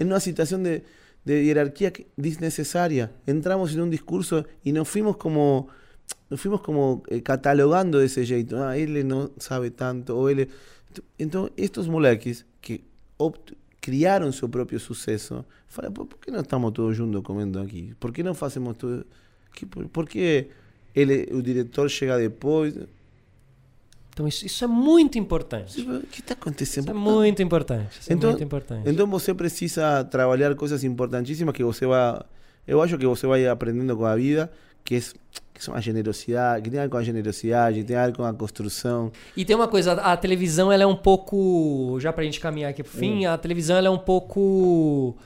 em uma situação de, de jerarquia desnecessária. Entramos em um discurso e nos fuimos como nos fuimos como eh, catalogando de ese jeito. Ah, él no sabe tanto. O él... Entonces, estos moleques que criaron su propio suceso, fala, ¿por qué no estamos todos juntos comiendo aquí? ¿Por qué no hacemos todo? por, por, qué ele, o diretor chega depois? Então isso, isso é muito importante. O que está acontecendo? Isso é muito importante. Isso então, é muito importante. Então você precisa trabalhar coisas importantíssimas que você vai... Eu acho que você vai aprendendo com a vida, que é que são a generosidade, que tem a ver com a generosidade, tem a ver com a construção. E tem uma coisa, a televisão ela é um pouco, já pra gente caminhar aqui pro fim, hum. a televisão ela é um pouco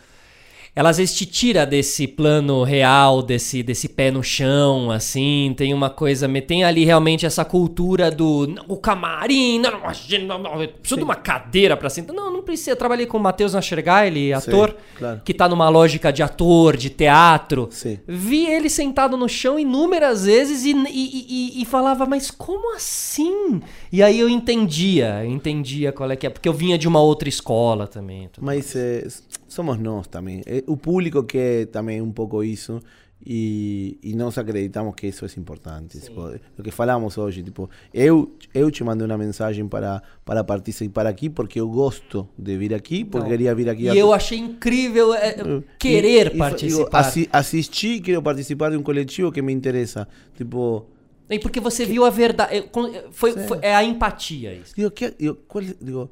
ela às vezes te tira desse plano real, desse, desse pé no chão, assim, tem uma coisa, tem ali realmente essa cultura do o camarim, não, não, não, não preciso de uma cadeira para sentar. Não, não precisa. Eu trabalhei com o Matheus Nachergai, ele ator, Sim, claro. que tá numa lógica de ator, de teatro. Sim. Vi ele sentado no chão inúmeras vezes e, e, e, e, falava, mas como assim? E aí eu entendia, entendia qual é que é, porque eu vinha de uma outra escola também. Mas é, somos nós também. É, o público quer também um pouco isso e, e nós acreditamos que isso é importante. Tipo, o que falamos hoje, tipo, eu, eu te mandei uma mensagem para, para participar aqui porque eu gosto de vir aqui, porque Não. queria vir aqui. E a... eu achei incrível é, querer e, participar. assi assisti, quero participar de um coletivo que me interessa. Tipo, e porque você que... viu a verdade. Foi, foi, é a empatia isso. Digo, que, digo, qual, digo,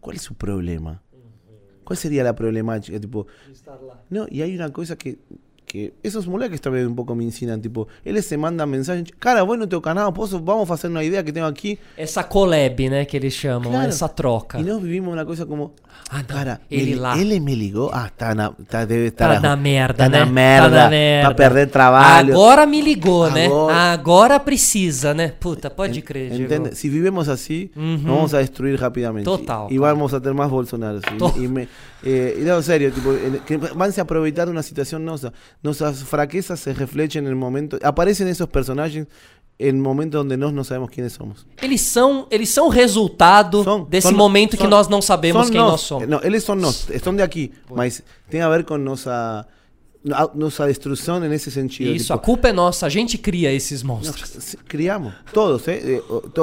qual é o problema? ¿Cuál sería la problemática? Tipo, no, y hay una cosa que que esos moleques también un poco me ensinan, tipo, eles se mandam mensagem, cara, vou no teu canal, posso, vamos fazer uma ideia que tenho aqui. Essa collab, né, que eles chamam, claro. essa troca. E nós vivimos uma coisa como, ah, não, cara, ele, ele, lá. ele me ligou, ah, tá, na, tá deve estar... Tá na merda, tá né? Na merda, tá na merda, pra perder trabalho. Agora me ligou, né? Agora... né? Agora precisa, né? Puta, pode crer, Entende? Se vivemos assim, uhum. vamos a destruir rapidamente. Total. E vamos a ter mais Bolsonaro. E, me, eh, não, sério, tipo, que se aproveitar de uma situação nossa. nuestras fraquezas se reflejan en el momento, aparecen esos personajes em momentos onde nós não sabemos quem somos. Eles são, eles são resultado são, desse são, momento são, que nós não sabemos quem nós, nós somos. Não, eles são nós, estão de aqui, mas tem a ver com nossa nossa destruição nesse sentido. Isso, tipo, a culpa é nossa, a gente cria esses monstros. criamos, todos, eh?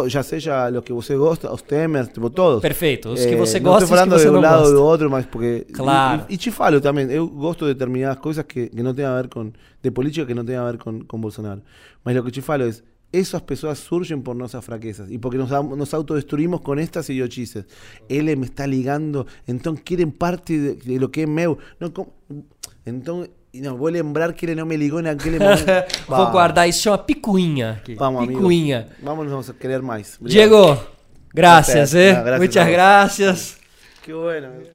já seja o que você gosta, os temers, tipo, todos. Perfeito, os que você eh, gosta e os que você não gosta. de um lado ou do outro, mas porque... Claro. E, e, te falo também, eu gosto de determinadas coisas que, que não tem a ver com... de política que não tem a ver com, com Bolsonaro. Mas o que te falo é esas personas surgen por nuestras fraquezas y porque nos, nos autodestruimos con estas idiotices. Él me está ligando, entonces quieren parte de, de lo que es meu. No, entonces, não, vou lembrar que ele não me ligou naquele momento. vou guardar, isso chama picuinha. Aqui. Vamos, picuinha. Amigo. Vamos, vamos querer mais. Obrigado. Diego, gracias, eh. Muchas gracias. Qué bueno.